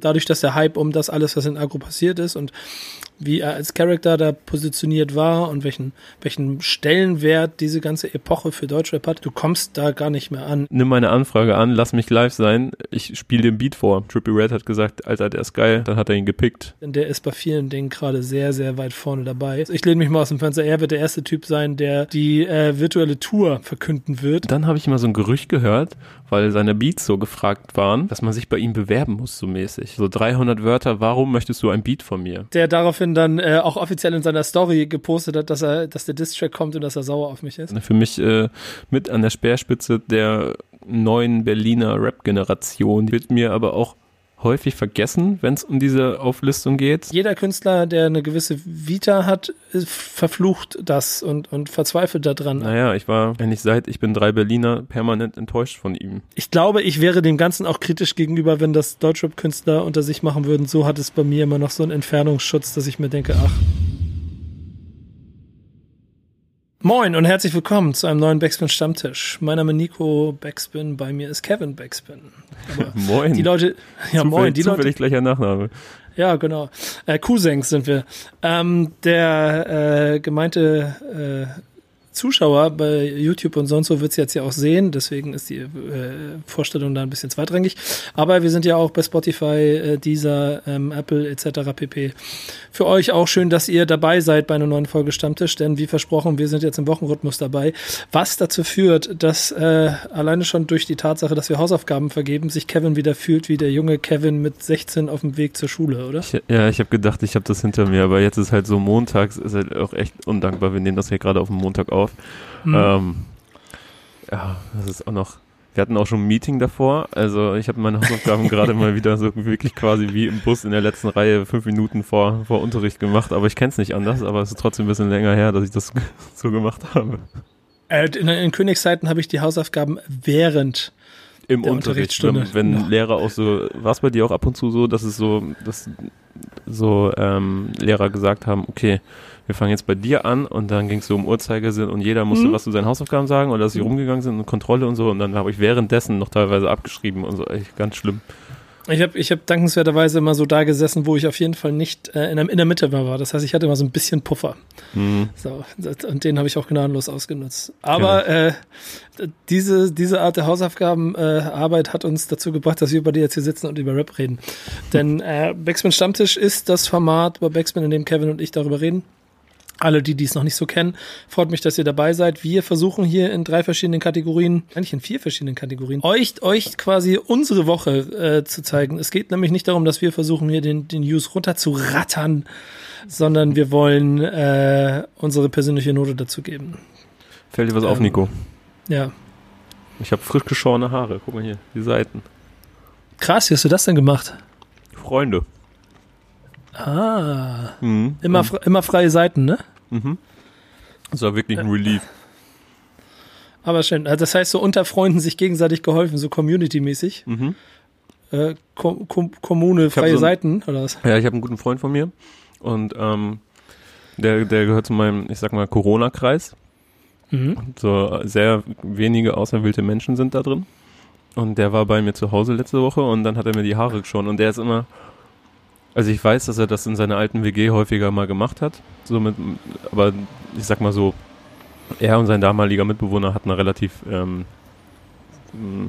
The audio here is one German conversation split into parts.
Dadurch, dass der Hype um das alles, was in Agro passiert ist und wie er als Charakter da positioniert war und welchen, welchen Stellenwert diese ganze Epoche für Deutschrap hat, du kommst da gar nicht mehr an. Nimm meine Anfrage an, lass mich live sein. Ich spiele den Beat vor. Trippy Red hat gesagt, Alter, der ist geil. Dann hat er ihn gepickt. Denn der ist bei vielen Dingen gerade sehr, sehr weit vorne dabei. Ich lehne mich mal aus dem Fenster. Er wird der erste Typ sein, der die äh, virtuelle Tour verkünden wird. Dann habe ich mal so ein Gerücht gehört, weil seine Beats so gefragt waren, dass man sich bei ihm bewerben muss, so mäßig. So 300 Wörter, warum möchtest du ein Beat von mir? Der daraufhin dann äh, auch offiziell in seiner Story gepostet hat, dass er, dass der Distrack kommt und dass er sauer auf mich ist. Für mich äh, mit an der Speerspitze der neuen Berliner Rap-Generation wird mir aber auch häufig vergessen, wenn es um diese Auflistung geht. Jeder Künstler, der eine gewisse Vita hat, verflucht das und, und verzweifelt daran. Naja, ich war eigentlich seit ich bin drei Berliner permanent enttäuscht von ihm. Ich glaube, ich wäre dem Ganzen auch kritisch gegenüber, wenn das Deutschrap-Künstler unter sich machen würden. So hat es bei mir immer noch so einen Entfernungsschutz, dass ich mir denke, ach. Moin und herzlich willkommen zu einem neuen Backspin Stammtisch. Mein Name ist Nico Backspin, bei mir ist Kevin Backspin. moin. Die Leute, ja zufällig, moin, die zufällig Leute. gleicher Nachname. Ja, genau. Äh, Cousins sind wir. Ähm, der äh, gemeinte äh, Zuschauer bei YouTube und sonst wo wird es jetzt ja auch sehen, deswegen ist die äh, Vorstellung da ein bisschen zweitrangig. Aber wir sind ja auch bei Spotify, äh, Deezer, ähm, Apple etc. pp. Für euch auch schön, dass ihr dabei seid bei einer neuen Folge Stammtisch, denn wie versprochen, wir sind jetzt im Wochenrhythmus dabei, was dazu führt, dass äh, alleine schon durch die Tatsache, dass wir Hausaufgaben vergeben, sich Kevin wieder fühlt wie der junge Kevin mit 16 auf dem Weg zur Schule, oder? Ich, ja, ich habe gedacht, ich habe das hinter mir, aber jetzt ist halt so montags, ist halt auch echt undankbar. Wir nehmen das hier gerade auf dem Montag auf. Mhm. Ähm, ja, das ist auch noch. Wir hatten auch schon ein Meeting davor. Also ich habe meine Hausaufgaben gerade mal wieder so wirklich quasi wie im Bus in der letzten Reihe fünf Minuten vor, vor Unterricht gemacht. Aber ich kenne es nicht anders, aber es ist trotzdem ein bisschen länger her, dass ich das so gemacht habe. Äh, in, in Königszeiten habe ich die Hausaufgaben während im Unterricht, wenn, wenn ja. Lehrer auch so, war es bei dir auch ab und zu so, dass es so, dass so ähm, Lehrer gesagt haben, okay, wir fangen jetzt bei dir an und dann ging es so um Uhrzeigersinn und jeder musste mhm. was zu seinen Hausaufgaben sagen oder dass sie mhm. rumgegangen sind und Kontrolle und so und dann habe ich währenddessen noch teilweise abgeschrieben und so, echt ganz schlimm. Ich habe ich hab dankenswerterweise immer so da gesessen, wo ich auf jeden Fall nicht äh, in, der, in der Mitte war. Das heißt, ich hatte immer so ein bisschen Puffer. Mhm. So, und den habe ich auch gnadenlos ausgenutzt. Aber ja. äh, diese, diese Art der Hausaufgabenarbeit äh, hat uns dazu gebracht, dass wir über die jetzt hier sitzen und über Rap reden. Denn äh, Backspin Stammtisch ist das Format bei Backspin, in dem Kevin und ich darüber reden alle, die dies noch nicht so kennen, freut mich, dass ihr dabei seid. Wir versuchen hier in drei verschiedenen Kategorien, eigentlich in vier verschiedenen Kategorien, euch, euch quasi unsere Woche äh, zu zeigen. Es geht nämlich nicht darum, dass wir versuchen, hier den, den News runter zu rattern, sondern wir wollen äh, unsere persönliche Note dazu geben. Fällt dir was ähm, auf, Nico? Ja. Ich habe frisch geschorene Haare. Guck mal hier, die Seiten. Krass, wie hast du das denn gemacht? Freunde. Ah. Mhm. Immer, immer freie Seiten, ne? Mhm. Das war wirklich ein Relief. Aber schön. Also das heißt, so unter Freunden sich gegenseitig geholfen, so community-mäßig. Mhm. Äh, Kom Kom Kommune, freie so Seiten, oder was? Ja, ich habe einen guten Freund von mir und ähm, der, der gehört zu meinem, ich sag mal, Corona-Kreis. Mhm. So sehr wenige auserwählte Menschen sind da drin. Und der war bei mir zu Hause letzte Woche und dann hat er mir die Haare geschoren. Und der ist immer, also ich weiß, dass er das in seiner alten WG häufiger mal gemacht hat. So mit, aber ich sag mal so, er und sein damaliger Mitbewohner hatten relativ ähm,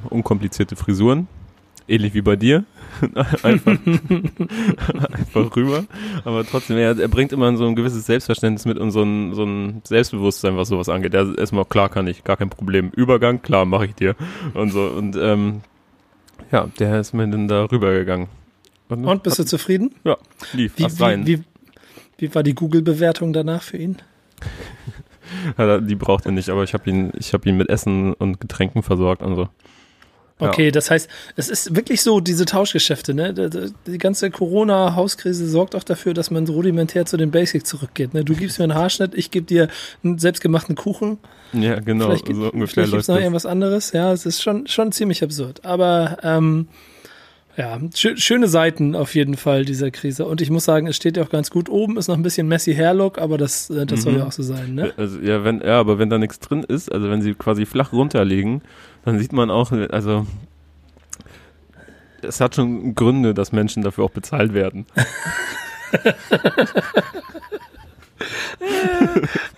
unkomplizierte Frisuren. Ähnlich wie bei dir. einfach, einfach rüber. Aber trotzdem, er, er, bringt immer so ein gewisses Selbstverständnis mit und so ein, so ein Selbstbewusstsein, was sowas angeht. Er ist erstmal klar kann ich, gar kein Problem. Übergang, klar, mache ich dir. Und so. Und ähm, ja, der ist mir dann da rübergegangen. Und, Und bist du zufrieden? Ja, lief. Wie, wie, wie, wie, war die Google-Bewertung danach für ihn? die braucht er nicht, aber ich habe ihn, ich ihn mit Essen und Getränken versorgt und so. Okay, ja. das heißt, es ist wirklich so, diese Tauschgeschäfte, ne? Die ganze Corona-Hauskrise sorgt auch dafür, dass man rudimentär zu den Basics zurückgeht. Ne? Du gibst mir einen Haarschnitt, ich gebe dir einen selbstgemachten Kuchen. Ja, genau. Vielleicht, so ungefähr vielleicht gibt's noch irgendwas anderes. Ja, es ist schon, schon ziemlich absurd. Aber ähm, ja, schöne Seiten auf jeden Fall dieser Krise. Und ich muss sagen, es steht ja auch ganz gut. Oben ist noch ein bisschen Messi Hairlook, aber das, äh, das mhm. soll ja auch so sein, ne? Also, ja, wenn, ja, aber wenn da nichts drin ist, also wenn sie quasi flach runterlegen, dann sieht man auch, also es hat schon Gründe, dass Menschen dafür auch bezahlt werden.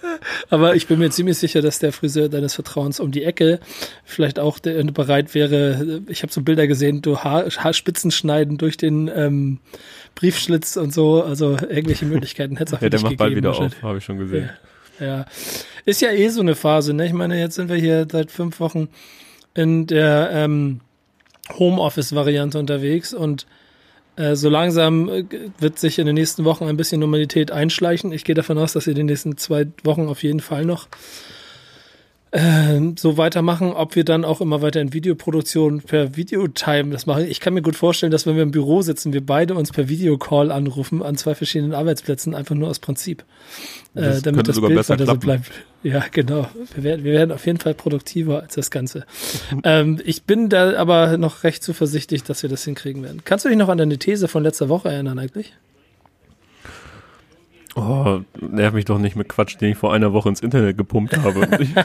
Aber ich bin mir ziemlich sicher, dass der Friseur deines Vertrauens um die Ecke vielleicht auch bereit wäre. Ich habe so Bilder gesehen, du Haar, Haarspitzen schneiden durch den ähm, Briefschlitz und so. Also irgendwelche Möglichkeiten hätte es auch Ja, der macht bald wieder auf, habe ich schon gesehen. Ja. ja. Ist ja eh so eine Phase, ne? Ich meine, jetzt sind wir hier seit fünf Wochen in der ähm, Homeoffice-Variante unterwegs und äh, so langsam äh, wird sich in den nächsten Wochen ein bisschen Normalität einschleichen. Ich gehe davon aus, dass ihr die nächsten zwei Wochen auf jeden Fall noch äh, so weitermachen, ob wir dann auch immer weiter in Videoproduktion per Videotime das machen. Ich kann mir gut vorstellen, dass wenn wir im Büro sitzen, wir beide uns per Videocall anrufen an zwei verschiedenen Arbeitsplätzen, einfach nur aus Prinzip. Äh, damit das Bild weiter so bleibt. Ja, genau. Wir werden, wir werden auf jeden Fall produktiver als das Ganze. ähm, ich bin da aber noch recht zuversichtlich, dass wir das hinkriegen werden. Kannst du dich noch an deine These von letzter Woche erinnern eigentlich? Oh, nerv mich doch nicht mit Quatsch, den ich vor einer Woche ins Internet gepumpt habe.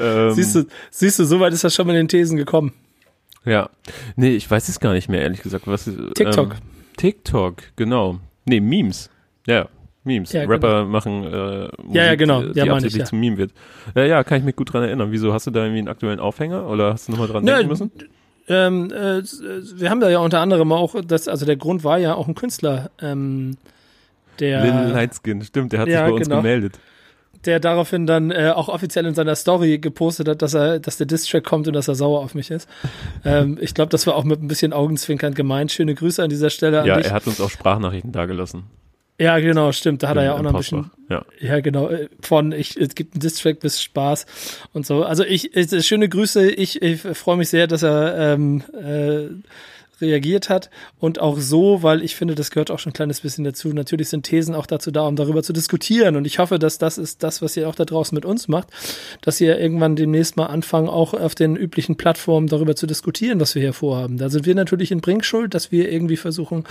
ähm, siehst, du, siehst du, so weit ist das schon mal in den Thesen gekommen. Ja. Nee, ich weiß es gar nicht mehr, ehrlich gesagt. Was, TikTok. Ähm, TikTok, genau. Nee, Memes. Ja, Memes. Ja, Rapper genau. machen äh, Musik, ja, ja, genau. die ja, absichtlich ja. zum Meme wird. Ja, ja, kann ich mich gut dran erinnern. Wieso, hast du da irgendwie einen aktuellen Aufhänger oder hast du nochmal dran denken müssen? ähm, äh, wir haben da ja unter anderem auch, das, also der Grund war ja auch ein Künstler, ähm, der. Lil Lightskin, stimmt, der hat ja, sich bei uns genau. gemeldet. Der daraufhin dann äh, auch offiziell in seiner Story gepostet hat, dass er, dass der Distrack kommt und dass er sauer auf mich ist. ähm, ich glaube, das war auch mit ein bisschen Augenzwinkern gemeint. Schöne Grüße an dieser Stelle. ja, er hat uns auch Sprachnachrichten dagelassen. Ja, genau, stimmt. Da hat er ja auch noch ein bisschen. Ja. ja, genau. Äh, von ich, es gibt einen Distrack bis Spaß und so. Also ich, ich schöne Grüße. Ich, ich freue mich sehr, dass er ähm, äh, reagiert hat und auch so, weil ich finde, das gehört auch schon ein kleines bisschen dazu. Natürlich sind Thesen auch dazu da, um darüber zu diskutieren und ich hoffe, dass das ist das, was ihr auch da draußen mit uns macht, dass ihr irgendwann demnächst mal anfangen, auch auf den üblichen Plattformen darüber zu diskutieren, was wir hier vorhaben. Da sind wir natürlich in Bringschuld, dass wir irgendwie versuchen,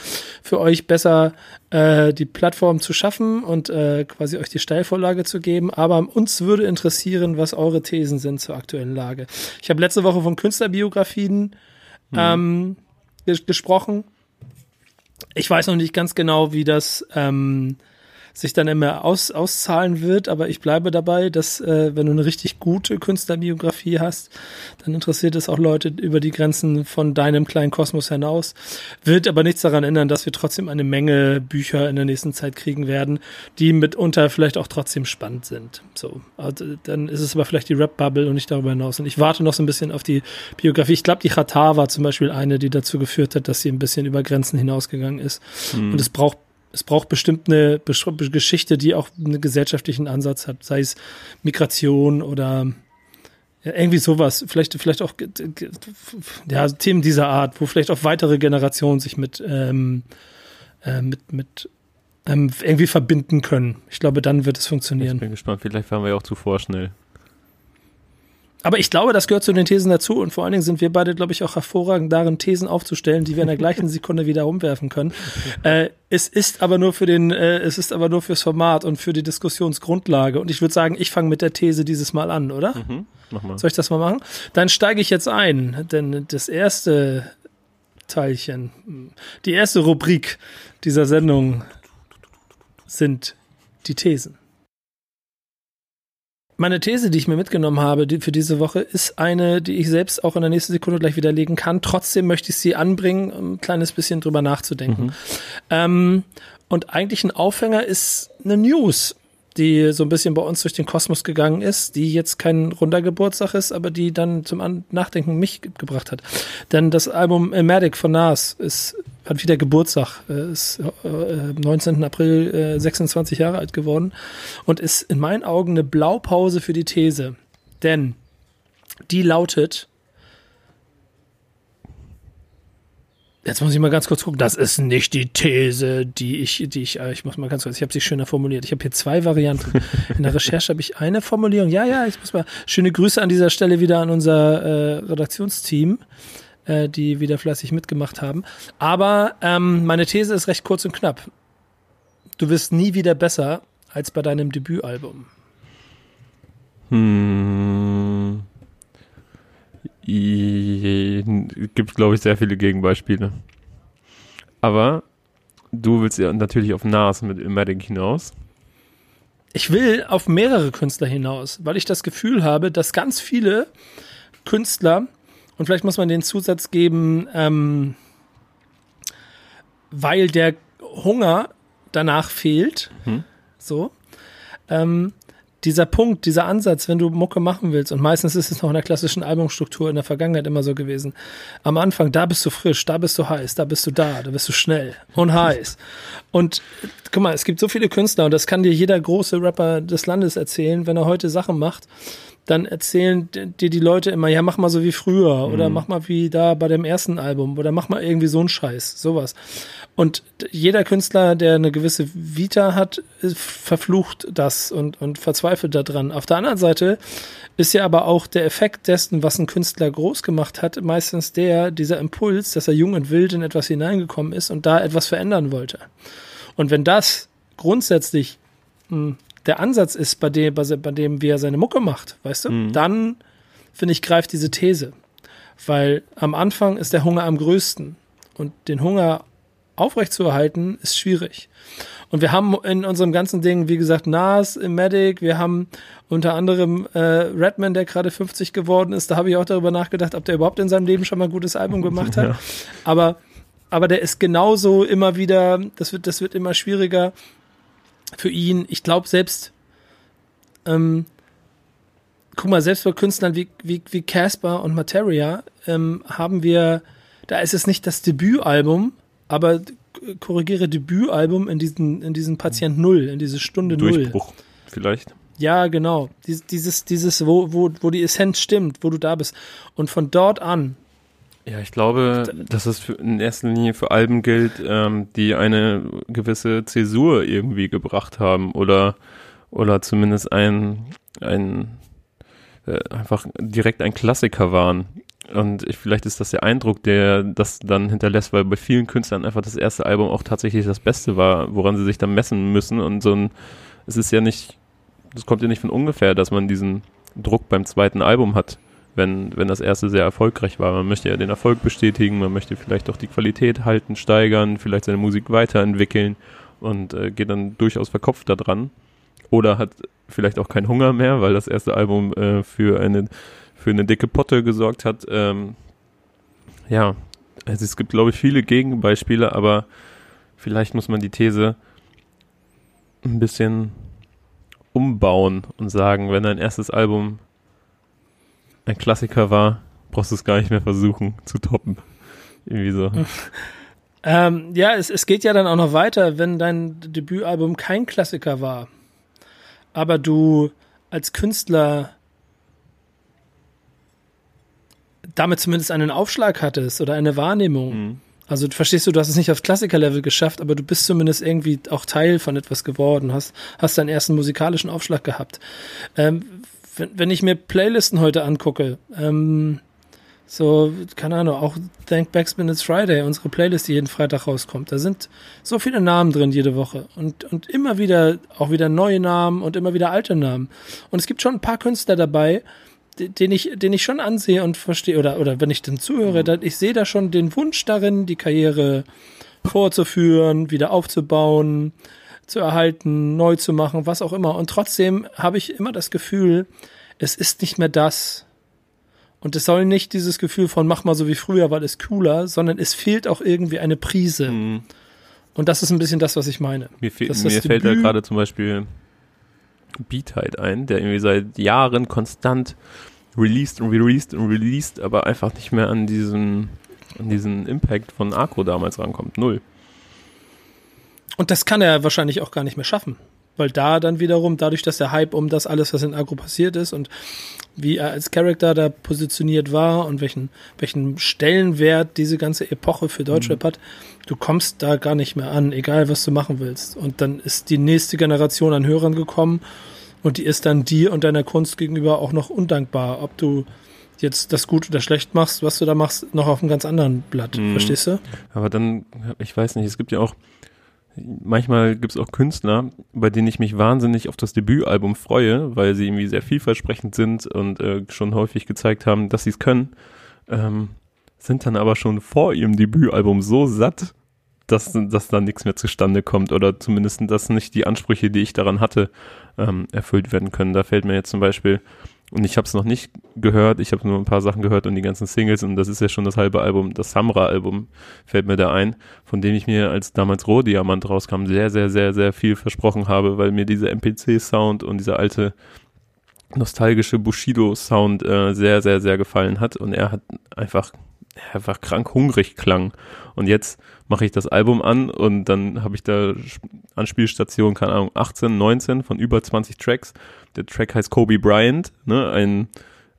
für euch besser äh, die Plattform zu schaffen und äh, quasi euch die Steilvorlage zu geben, aber uns würde interessieren, was eure Thesen sind zur aktuellen Lage. Ich habe letzte Woche von Künstlerbiografien mhm. ähm, gesprochen. Ich weiß noch nicht ganz genau, wie das ähm, sich dann immer aus, auszahlen wird, aber ich bleibe dabei, dass äh, wenn du eine richtig gute Künstlerbiografie hast, dann interessiert es auch Leute über die Grenzen von deinem kleinen Kosmos hinaus. Wird aber nichts daran ändern, dass wir trotzdem eine Menge Bücher in der nächsten Zeit kriegen werden, die mitunter vielleicht auch trotzdem spannend sind. So, also dann ist es aber vielleicht die Rap-Bubble und nicht darüber hinaus. Und ich warte noch so ein bisschen auf die Biografie. Ich glaube, die Chata war zum Beispiel eine, die dazu geführt hat, dass sie ein bisschen über Grenzen hinausgegangen ist. Mhm. Und es braucht es braucht bestimmt eine Geschichte, die auch einen gesellschaftlichen Ansatz hat, sei es Migration oder ja, irgendwie sowas, vielleicht, vielleicht auch ja, Themen dieser Art, wo vielleicht auch weitere Generationen sich mit, ähm, äh, mit, mit ähm, irgendwie verbinden können. Ich glaube, dann wird es funktionieren. Ich bin gespannt, vielleicht fahren wir ja auch zu vorschnell. Aber ich glaube, das gehört zu den Thesen dazu und vor allen Dingen sind wir beide, glaube ich, auch hervorragend darin, Thesen aufzustellen, die wir in der gleichen Sekunde wieder umwerfen können. Äh, es ist aber nur für den, äh, es ist aber nur fürs Format und für die Diskussionsgrundlage. Und ich würde sagen, ich fange mit der These dieses Mal an, oder? Mhm, mach mal. Soll ich das mal machen? Dann steige ich jetzt ein, denn das erste Teilchen, die erste Rubrik dieser Sendung sind die Thesen. Meine These, die ich mir mitgenommen habe die, für diese Woche, ist eine, die ich selbst auch in der nächsten Sekunde gleich widerlegen kann. Trotzdem möchte ich sie anbringen, um ein kleines bisschen drüber nachzudenken. Mhm. Ähm, und eigentlich ein Aufhänger ist eine News, die so ein bisschen bei uns durch den Kosmos gegangen ist, die jetzt kein runder Geburtstag ist, aber die dann zum Nachdenken mich gebracht hat. Denn das Album Medic von Nas ist, hat wieder Geburtstag, äh, ist äh, 19. April äh, 26 Jahre alt geworden und ist in meinen Augen eine Blaupause für die These. Denn die lautet, Jetzt muss ich mal ganz kurz gucken. Das ist nicht die These, die ich, die ich, äh, ich muss mal ganz kurz, ich habe sie schöner formuliert. Ich habe hier zwei Varianten. In der Recherche habe ich eine Formulierung. Ja, ja, ich muss mal, schöne Grüße an dieser Stelle wieder an unser äh, Redaktionsteam, äh, die wieder fleißig mitgemacht haben. Aber ähm, meine These ist recht kurz und knapp. Du wirst nie wieder besser als bei deinem Debütalbum. Hm. Gibt, glaube ich, sehr viele Gegenbeispiele. Aber du willst ja natürlich auf Nas mit Ilmatic hinaus. Ich will auf mehrere Künstler hinaus, weil ich das Gefühl habe, dass ganz viele Künstler, und vielleicht muss man den Zusatz geben, ähm, weil der Hunger danach fehlt, hm. so, ähm, dieser Punkt, dieser Ansatz, wenn du Mucke machen willst, und meistens ist es noch in der klassischen Albumstruktur in der Vergangenheit immer so gewesen. Am Anfang, da bist du frisch, da bist du heiß, da bist du da, da bist du schnell und heiß. Und guck mal, es gibt so viele Künstler, und das kann dir jeder große Rapper des Landes erzählen, wenn er heute Sachen macht, dann erzählen dir die Leute immer, ja, mach mal so wie früher oder mhm. mach mal wie da bei dem ersten Album oder mach mal irgendwie so einen Scheiß, sowas. Und jeder Künstler, der eine gewisse Vita hat, verflucht das und, und verzweifelt daran. Auf der anderen Seite ist ja aber auch der Effekt dessen, was ein Künstler groß gemacht hat, meistens der, dieser Impuls, dass er jung und wild in etwas hineingekommen ist und da etwas verändern wollte. Und wenn das grundsätzlich mh, hm, der Ansatz ist, bei dem, bei, bei dem, wie er seine Mucke macht, weißt du, mhm. dann finde ich, greift diese These. Weil am Anfang ist der Hunger am größten. Und den Hunger aufrechtzuerhalten, ist schwierig. Und wir haben in unserem ganzen Ding, wie gesagt, Nas, Medic, wir haben unter anderem äh, Redman, der gerade 50 geworden ist. Da habe ich auch darüber nachgedacht, ob der überhaupt in seinem Leben schon mal ein gutes Album gemacht hat. Ja. Aber, aber der ist genauso immer wieder, das wird, das wird immer schwieriger für ihn, ich glaube selbst, ähm, guck mal, selbst bei Künstlern wie, wie, wie Casper und Materia ähm, haben wir, da ist es nicht das Debütalbum, aber korrigiere Debütalbum in diesen, in diesen Patient Null, in diese Stunde Null. Durchbruch, vielleicht. Ja, genau. Dies, dieses, dieses, wo, wo, wo die Essenz stimmt, wo du da bist. Und von dort an ja, ich glaube, dass es in erster Linie für Alben gilt, ähm, die eine gewisse Zäsur irgendwie gebracht haben oder oder zumindest ein ein äh, einfach direkt ein Klassiker waren. Und ich, vielleicht ist das der Eindruck, der das dann hinterlässt, weil bei vielen Künstlern einfach das erste Album auch tatsächlich das Beste war, woran sie sich dann messen müssen. Und so ein, es ist ja nicht, das kommt ja nicht von ungefähr, dass man diesen Druck beim zweiten Album hat wenn, wenn das erste sehr erfolgreich war. Man möchte ja den Erfolg bestätigen, man möchte vielleicht auch die Qualität halten, steigern, vielleicht seine Musik weiterentwickeln und äh, geht dann durchaus verkopft da dran. Oder hat vielleicht auch keinen Hunger mehr, weil das erste Album äh, für eine für eine dicke Potte gesorgt hat. Ähm, ja, also es gibt, glaube ich, viele Gegenbeispiele, aber vielleicht muss man die These ein bisschen umbauen und sagen, wenn dein erstes Album ein Klassiker war, brauchst du es gar nicht mehr versuchen zu toppen. Irgendwie so. Ähm, ja, es, es geht ja dann auch noch weiter, wenn dein Debütalbum kein Klassiker war, aber du als Künstler damit zumindest einen Aufschlag hattest oder eine Wahrnehmung. Mhm. Also verstehst du, du hast es nicht auf Klassikerlevel geschafft, aber du bist zumindest irgendwie auch Teil von etwas geworden, hast, hast deinen ersten musikalischen Aufschlag gehabt. Ähm, wenn, wenn ich mir Playlisten heute angucke, ähm, so, keine Ahnung, auch Thank Backspin It's Friday, unsere Playlist, die jeden Freitag rauskommt. Da sind so viele Namen drin jede Woche und, und immer wieder, auch wieder neue Namen und immer wieder alte Namen. Und es gibt schon ein paar Künstler dabei, den ich, den ich schon ansehe und verstehe, oder, oder wenn ich dann zuhöre, dann, ich sehe da schon den Wunsch darin, die Karriere fortzuführen, wieder aufzubauen, zu erhalten, neu zu machen, was auch immer. Und trotzdem habe ich immer das Gefühl, es ist nicht mehr das. Und es soll nicht dieses Gefühl von mach mal so wie früher, weil es cooler, sondern es fehlt auch irgendwie eine Prise. Mhm. Und das ist ein bisschen das, was ich meine. Mir, fe mir fällt da gerade zum Beispiel Beatheit ein, der irgendwie seit Jahren konstant released und released und released, aber einfach nicht mehr an diesen, an diesen Impact von Arco damals rankommt. Null. Und das kann er wahrscheinlich auch gar nicht mehr schaffen. Weil da dann wiederum, dadurch, dass der Hype um das alles, was in Agro passiert ist und wie er als Charakter da positioniert war und welchen, welchen Stellenwert diese ganze Epoche für Deutschrap mhm. hat, du kommst da gar nicht mehr an, egal was du machen willst. Und dann ist die nächste Generation an Hörern gekommen und die ist dann dir und deiner Kunst gegenüber auch noch undankbar, ob du jetzt das gut oder schlecht machst, was du da machst, noch auf einem ganz anderen Blatt. Mhm. Verstehst du? Aber dann, ich weiß nicht, es gibt ja auch manchmal gibt es auch Künstler, bei denen ich mich wahnsinnig auf das Debütalbum freue, weil sie irgendwie sehr vielversprechend sind und äh, schon häufig gezeigt haben, dass sie es können. ähm, sind dann aber schon vor ihrem Debütalbum so satt, dass, dass da nichts mehr zustande kommt oder zumindest, dass nicht die Ansprüche, die ich daran hatte, ähm, erfüllt werden können. Da fällt mir jetzt zum Beispiel, und ich habe es noch nicht gehört, ich habe nur ein paar Sachen gehört und die ganzen Singles. Und das ist ja schon das halbe Album, das Samra-Album fällt mir da ein, von dem ich mir, als damals Rohdiamant rauskam, sehr, sehr, sehr, sehr viel versprochen habe, weil mir dieser MPC-Sound und dieser alte nostalgische Bushido-Sound äh, sehr, sehr, sehr gefallen hat. Und er hat einfach einfach krank hungrig klang. Und jetzt mache ich das Album an und dann habe ich da Anspielstationen, keine Ahnung, 18, 19 von über 20 Tracks. Der Track heißt Kobe Bryant, ne, ein,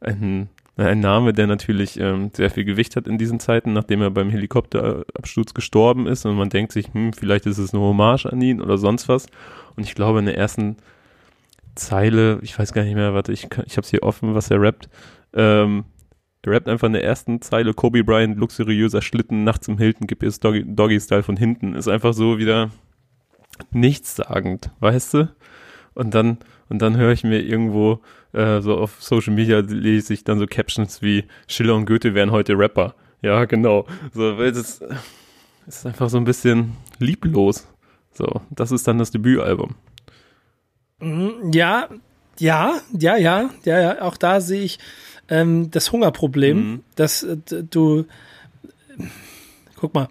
ein, ein Name, der natürlich ähm, sehr viel Gewicht hat in diesen Zeiten, nachdem er beim Helikopterabsturz gestorben ist und man denkt sich, hm, vielleicht ist es eine Hommage an ihn oder sonst was. Und ich glaube, in der ersten Zeile, ich weiß gar nicht mehr, warte, ich, ich habe es hier offen, was er rappt, ähm, er rappt einfach in der ersten Zeile Kobe Bryant, luxuriöser Schlitten, nachts im Hilton, gibt es Doggy-Style von hinten. Ist einfach so wieder nichtssagend, weißt du? Und dann, und dann höre ich mir irgendwo äh, so auf Social Media lese ich dann so Captions wie Schiller und Goethe wären heute Rapper. Ja, genau. So, weil das ist einfach so ein bisschen lieblos. So, das ist dann das Debütalbum. Mhm, ja, ja, ja, ja, ja, ja. Auch da sehe ich ähm, das Hungerproblem, mhm. dass äh, du, guck mal,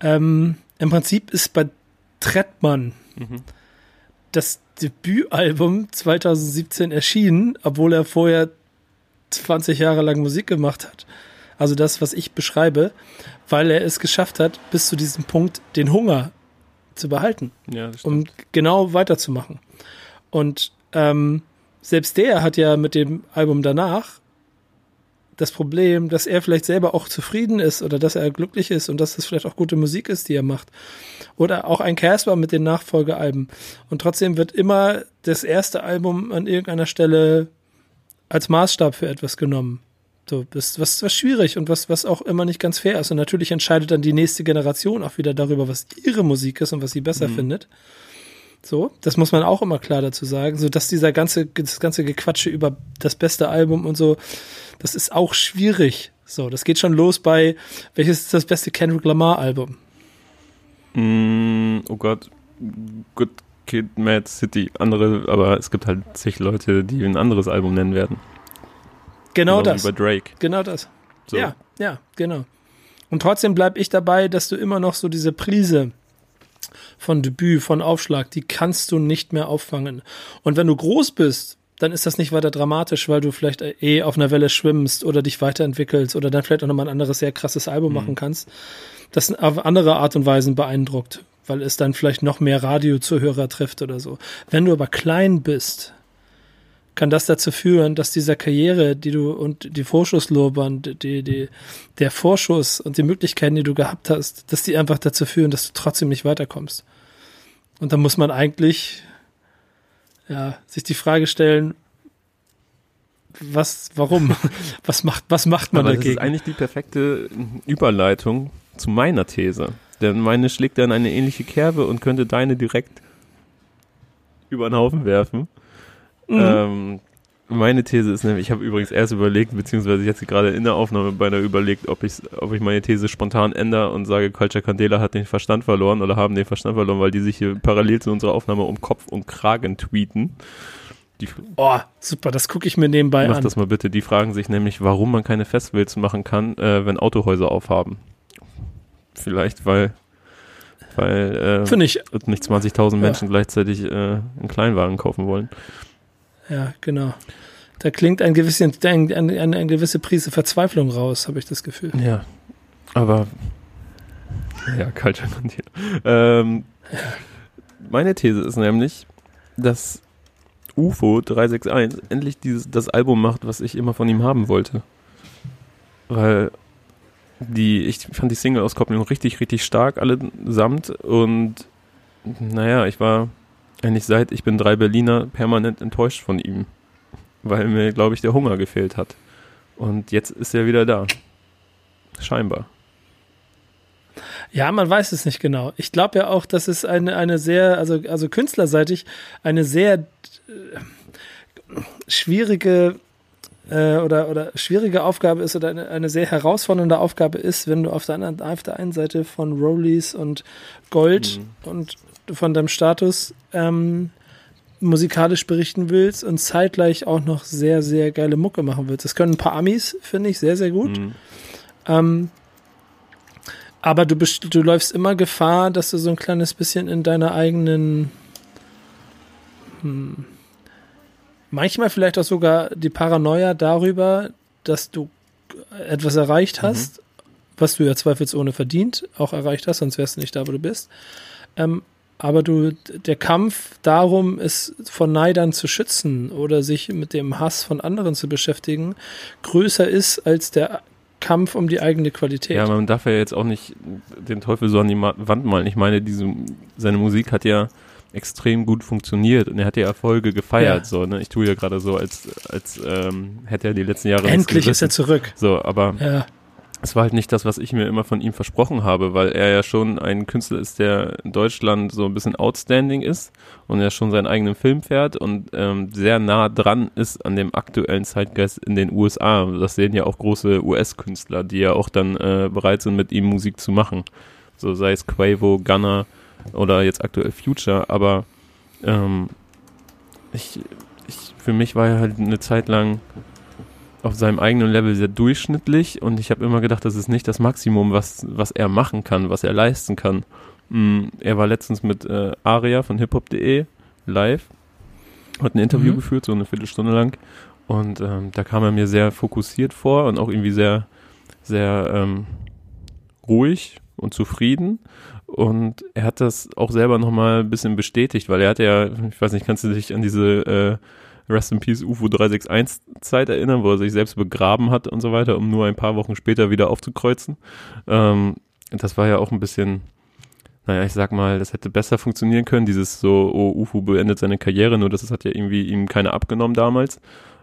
ähm, im Prinzip ist bei Trettmann mhm. das Debütalbum 2017 erschienen, obwohl er vorher 20 Jahre lang Musik gemacht hat. Also das, was ich beschreibe, weil er es geschafft hat, bis zu diesem Punkt den Hunger zu behalten, ja, um genau weiterzumachen. Und ähm, selbst der hat ja mit dem Album danach das Problem, dass er vielleicht selber auch zufrieden ist oder dass er glücklich ist und dass das vielleicht auch gute Musik ist, die er macht. Oder auch ein Casper mit den Nachfolgealben. Und trotzdem wird immer das erste Album an irgendeiner Stelle als Maßstab für etwas genommen. So, das was, was schwierig und was, was auch immer nicht ganz fair ist. Und natürlich entscheidet dann die nächste Generation auch wieder darüber, was ihre Musik ist und was sie besser mhm. findet. So, das muss man auch immer klar dazu sagen, so dass dieser ganze, das ganze Gequatsche über das beste Album und so, das ist auch schwierig. So, das geht schon los bei, welches ist das beste Kendrick Lamar Album? Mm, oh Gott, Good Kid, Mad City, andere, aber es gibt halt zig Leute, die ein anderes Album nennen werden. Genau, genau das. Wie bei Drake. Genau das. So. Ja, ja, genau. Und trotzdem bleibe ich dabei, dass du immer noch so diese Prise von Debüt, von Aufschlag, die kannst du nicht mehr auffangen. Und wenn du groß bist, dann ist das nicht weiter dramatisch, weil du vielleicht eh auf einer Welle schwimmst oder dich weiterentwickelst oder dann vielleicht auch nochmal ein anderes sehr krasses Album mhm. machen kannst, das auf andere Art und Weise beeindruckt, weil es dann vielleicht noch mehr Radiozuhörer trifft oder so. Wenn du aber klein bist, kann das dazu führen, dass dieser Karriere, die du und die Vorschusslorbeeren, die, die, der Vorschuss und die Möglichkeiten, die du gehabt hast, dass die einfach dazu führen, dass du trotzdem nicht weiterkommst. Und dann muss man eigentlich ja, sich die Frage stellen, was, warum? was macht, was macht man Aber dagegen? Das ist eigentlich die perfekte Überleitung zu meiner These. Denn meine schlägt dann eine ähnliche Kerbe und könnte deine direkt über den Haufen werfen. Mhm. Ähm, meine These ist nämlich, ich habe übrigens erst überlegt, beziehungsweise jetzt gerade in der Aufnahme beinahe überlegt, ob ich, ob ich meine These spontan ändere und sage, Culture Candela hat den Verstand verloren oder haben den Verstand verloren, weil die sich hier parallel zu unserer Aufnahme um Kopf und Kragen tweeten. Die, oh, super, das gucke ich mir nebenbei mach an. Mach das mal bitte. Die fragen sich nämlich, warum man keine Festivals machen kann, äh, wenn Autohäuser aufhaben. Vielleicht, weil weil äh, ich, nicht 20.000 Menschen ja. gleichzeitig äh, einen Kleinwagen kaufen wollen. Ja, genau. Da klingt ein bisschen, ein, ein, eine, eine gewisse Prise Verzweiflung raus, habe ich das Gefühl. Ja, aber ja, Culture Contier. Ähm, meine These ist nämlich, dass UFO 361 endlich dieses, das Album macht, was ich immer von ihm haben wollte. Weil die, ich fand die Single-Auskopplung richtig, richtig stark, allesamt. Und naja, ich war eigentlich seit ich bin drei Berliner permanent enttäuscht von ihm, weil mir, glaube ich, der Hunger gefehlt hat. Und jetzt ist er wieder da. Scheinbar. Ja, man weiß es nicht genau. Ich glaube ja auch, dass es eine, eine sehr, also, also künstlerseitig, eine sehr äh, schwierige äh, oder, oder schwierige Aufgabe ist oder eine, eine sehr herausfordernde Aufgabe ist, wenn du auf der, anderen, auf der einen Seite von Rollies und Gold mhm. und von deinem Status ähm, musikalisch berichten willst und zeitgleich auch noch sehr, sehr geile Mucke machen willst. Das können ein paar Amis, finde ich, sehr, sehr gut. Mhm. Ähm, aber du, du läufst immer Gefahr, dass du so ein kleines bisschen in deiner eigenen hm, manchmal vielleicht auch sogar die Paranoia darüber, dass du etwas erreicht mhm. hast, mhm. was du ja zweifelsohne verdient, auch erreicht hast, sonst wärst du nicht da, wo du bist. Ähm, aber du, der Kampf darum, es von Neidern zu schützen oder sich mit dem Hass von anderen zu beschäftigen, größer ist als der Kampf um die eigene Qualität. Ja, man darf ja jetzt auch nicht den Teufel so an die Wand malen. Ich meine, diese, seine Musik hat ja extrem gut funktioniert und er hat ja Erfolge gefeiert. Ja. So, ne? Ich tue ja gerade so, als, als ähm, hätte er die letzten Jahre. Endlich ist er zurück. So, aber ja. Es war halt nicht das, was ich mir immer von ihm versprochen habe, weil er ja schon ein Künstler ist, der in Deutschland so ein bisschen outstanding ist und er schon seinen eigenen Film fährt und ähm, sehr nah dran ist an dem aktuellen Zeitgeist in den USA. Das sehen ja auch große US-Künstler, die ja auch dann äh, bereit sind, mit ihm Musik zu machen. So sei es Quavo, Gunner, oder jetzt aktuell Future, aber ähm, ich, ich, für mich war er halt eine Zeit lang auf seinem eigenen Level sehr durchschnittlich und ich habe immer gedacht, das ist nicht das Maximum, was, was er machen kann, was er leisten kann. Mhm, er war letztens mit äh, Aria von hiphop.de live, hat ein Interview mhm. geführt, so eine Viertelstunde lang und ähm, da kam er mir sehr fokussiert vor und auch irgendwie sehr, sehr ähm, ruhig und zufrieden und er hat das auch selber nochmal ein bisschen bestätigt, weil er hat ja, ich weiß nicht, kannst du dich an diese äh, Rest in Peace UFO 361 Zeit erinnern, wo er sich selbst begraben hat und so weiter, um nur ein paar Wochen später wieder aufzukreuzen. Ähm, das war ja auch ein bisschen, naja, ich sag mal, das hätte besser funktionieren können, dieses so, oh, UFO beendet seine Karriere, nur das hat ja irgendwie ihm keiner abgenommen damals.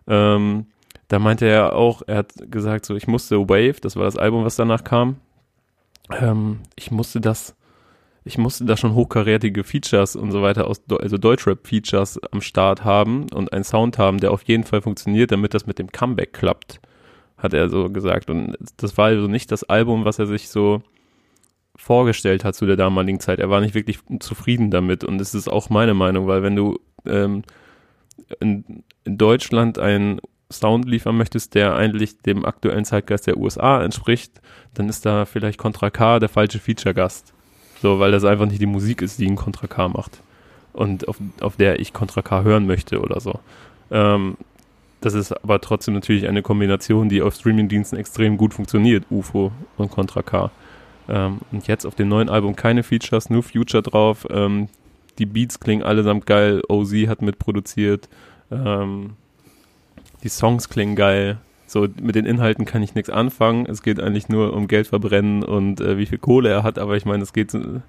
Ähm, da meinte er auch, er hat gesagt, so, ich musste Wave, das war das Album, was danach kam, ähm, ich musste das ich musste da schon hochkarätige Features und so weiter aus, also Deutschrap-Features am Start haben und einen Sound haben, der auf jeden Fall funktioniert, damit das mit dem Comeback klappt, hat er so gesagt. Und das war also nicht das Album, was er sich so vorgestellt hat zu der damaligen Zeit. Er war nicht wirklich zufrieden damit und das ist auch meine Meinung, weil wenn du ähm, in, in Deutschland einen Sound liefern möchtest, der eigentlich dem aktuellen Zeitgeist der USA entspricht, dann ist da vielleicht Contra K der falsche Feature-Gast. So, weil das einfach nicht die Musik ist, die ein Contra K macht. Und auf, auf der ich Contra K hören möchte oder so. Ähm, das ist aber trotzdem natürlich eine Kombination, die auf Streamingdiensten extrem gut funktioniert, UFO und Contra K. Ähm, und jetzt auf dem neuen Album keine Features, nur Future drauf. Ähm, die Beats klingen allesamt geil. OZ hat mitproduziert. Ähm, die Songs klingen geil. So, mit den Inhalten kann ich nichts anfangen. Es geht eigentlich nur um Geld verbrennen und äh, wie viel Kohle er hat, aber ich meine, es geht äh,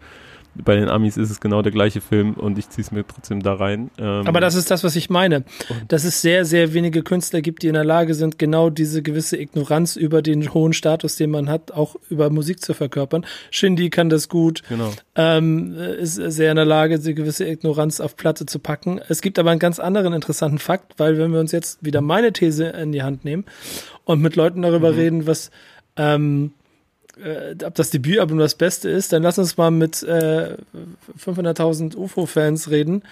bei den Amis ist es genau der gleiche Film und ich ziehe es mir trotzdem da rein. Ähm Aber das ist das, was ich meine. Dass es sehr, sehr wenige Künstler gibt, die in der Lage sind, genau diese gewisse Ignoranz über den hohen Status, den man hat, auch über Musik zu verkörpern. Shindy kann das gut. Genau. Ähm, ist sehr in der Lage, diese gewisse Ignoranz auf Platte zu packen. Es gibt aber einen ganz anderen interessanten Fakt, weil wenn wir uns jetzt wieder meine These in die Hand nehmen und mit Leuten darüber mhm. reden, was ähm, äh, ob das Debütalbum das Beste ist, dann lass uns mal mit äh, 500.000 UFO-Fans reden,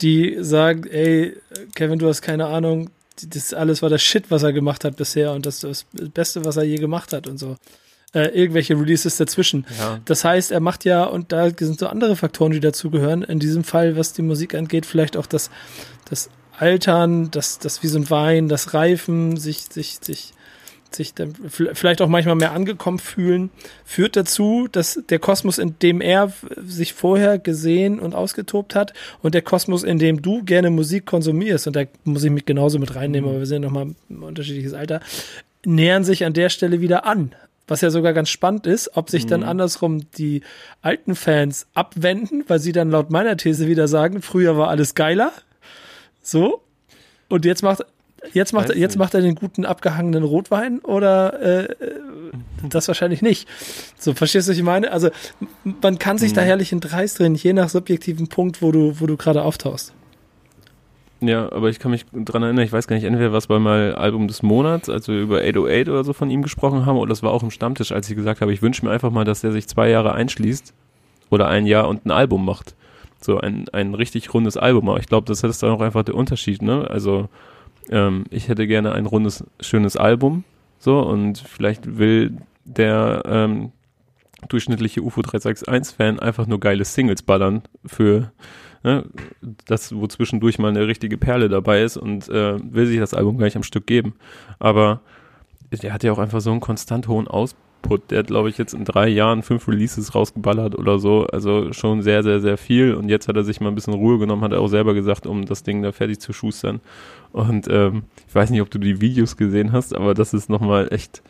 die sagen, ey, Kevin, du hast keine Ahnung, das alles war das Shit, was er gemacht hat bisher und das ist das Beste, was er je gemacht hat und so. Äh, irgendwelche Releases dazwischen. Ja. Das heißt, er macht ja, und da sind so andere Faktoren, die dazugehören, in diesem Fall, was die Musik angeht, vielleicht auch das, das Altern, das, das wie so ein Wein, das Reifen, sich, sich, sich sich dann vielleicht auch manchmal mehr angekommen fühlen, führt dazu, dass der Kosmos, in dem er sich vorher gesehen und ausgetobt hat und der Kosmos, in dem du gerne Musik konsumierst, und da muss ich mich genauso mit reinnehmen, mhm. aber wir sehen nochmal ein unterschiedliches Alter, nähern sich an der Stelle wieder an. Was ja sogar ganz spannend ist, ob sich dann mhm. andersrum die alten Fans abwenden, weil sie dann laut meiner These wieder sagen, früher war alles geiler. So. Und jetzt macht Jetzt macht, jetzt macht er den guten abgehangenen Rotwein oder äh, das wahrscheinlich nicht. So, verstehst du, was ich meine? Also man kann sich mhm. da herrlich in Dreis drin, je nach subjektiven Punkt, wo du, wo du gerade auftauchst. Ja, aber ich kann mich dran erinnern, ich weiß gar nicht, entweder was bei mal Album des Monats, als wir über 808 oder so von ihm gesprochen haben, oder das war auch im Stammtisch, als ich gesagt habe, ich wünsche mir einfach mal, dass er sich zwei Jahre einschließt oder ein Jahr und ein Album macht. So ein, ein richtig rundes Album. Aber ich glaube, das ist dann auch einfach der Unterschied, ne? Also, ähm, ich hätte gerne ein rundes, schönes Album, so, und vielleicht will der ähm, durchschnittliche UFO 361-Fan einfach nur geile Singles ballern für ne, das, wo zwischendurch mal eine richtige Perle dabei ist und äh, will sich das Album gar nicht am Stück geben. Aber der hat ja auch einfach so einen konstant hohen Output. Der hat, glaube ich, jetzt in drei Jahren fünf Releases rausgeballert oder so. Also schon sehr, sehr, sehr viel. Und jetzt hat er sich mal ein bisschen Ruhe genommen, hat er auch selber gesagt, um das Ding da fertig zu schustern. Und ähm, ich weiß nicht, ob du die Videos gesehen hast, aber das ist nochmal echt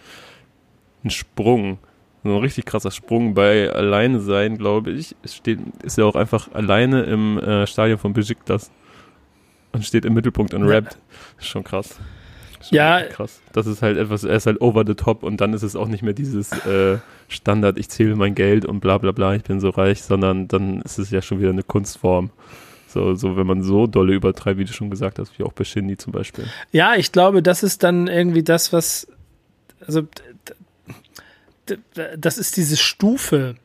ein Sprung so ein richtig krasser Sprung bei Alleine sein, glaube ich. Es steht, ist ja auch einfach alleine im äh, Stadion von Besiktas und steht im Mittelpunkt und rappt. Ist schon krass. Ja. Krass. Das ist halt etwas, er ist halt over the top und dann ist es auch nicht mehr dieses äh, Standard, ich zähle mein Geld und bla bla bla, ich bin so reich, sondern dann ist es ja schon wieder eine Kunstform. So, so wenn man so dolle übertreibt, wie du schon gesagt hast, wie auch bei Shindy zum Beispiel. Ja, ich glaube, das ist dann irgendwie das, was, also das ist diese Stufe,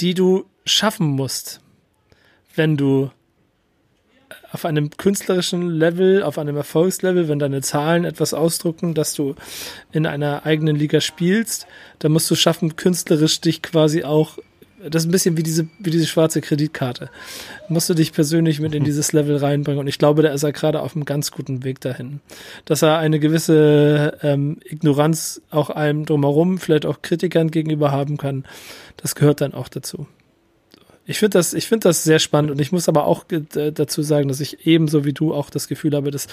die du schaffen musst, wenn du auf einem künstlerischen Level, auf einem Erfolgslevel, wenn deine Zahlen etwas ausdrücken, dass du in einer eigenen Liga spielst, dann musst du schaffen, künstlerisch dich quasi auch das ist ein bisschen wie diese, wie diese schwarze Kreditkarte. Musst du dich persönlich mit in dieses Level reinbringen. Und ich glaube, da ist er gerade auf einem ganz guten Weg dahin. Dass er eine gewisse ähm, Ignoranz auch allem drumherum, vielleicht auch Kritikern gegenüber haben kann, das gehört dann auch dazu. Ich finde das, ich finde das sehr spannend und ich muss aber auch dazu sagen, dass ich ebenso wie du auch das Gefühl habe, dass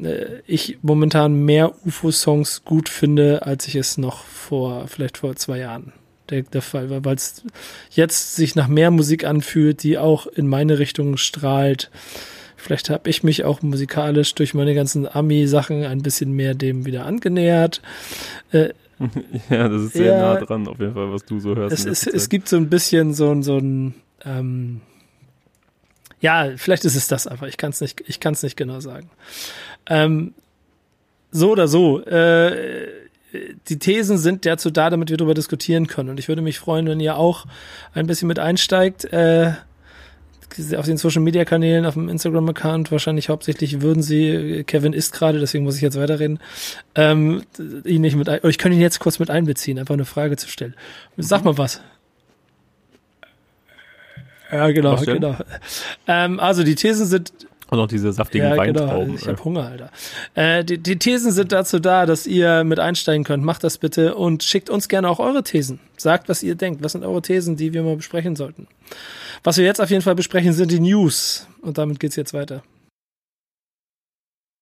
äh, ich momentan mehr UFO-Songs gut finde, als ich es noch vor, vielleicht vor zwei Jahren der, der Fall war, weil es jetzt sich nach mehr Musik anfühlt, die auch in meine Richtung strahlt. Vielleicht habe ich mich auch musikalisch durch meine ganzen Ami-Sachen ein bisschen mehr dem wieder angenähert. Äh, ja, das ist sehr ja, nah dran, auf jeden Fall, was du so hörst. Es, ist, es gibt so ein bisschen so, ein so ein, ähm, ja, vielleicht ist es das einfach. Ich kann es nicht, ich kann es nicht genau sagen. Ähm, so oder so. Äh, die Thesen sind dazu da, damit wir darüber diskutieren können. Und ich würde mich freuen, wenn ihr auch ein bisschen mit einsteigt. Äh, auf den Social Media Kanälen, auf dem Instagram Account wahrscheinlich hauptsächlich würden sie, Kevin ist gerade, deswegen muss ich jetzt weiterreden, ähm, ihn nicht mit, ich kann ihn jetzt kurz mit einbeziehen, einfach eine Frage zu stellen. Sag mal was. Ja, genau, genau. Ähm, also die Thesen sind und auch diese saftigen ja, genau. Weintrauben. Genau. Ich habe Hunger, Alter. Äh, die, die Thesen sind dazu da, dass ihr mit einsteigen könnt. Macht das bitte und schickt uns gerne auch eure Thesen. Sagt, was ihr denkt. Was sind eure Thesen, die wir mal besprechen sollten? Was wir jetzt auf jeden Fall besprechen, sind die News. Und damit geht's jetzt weiter.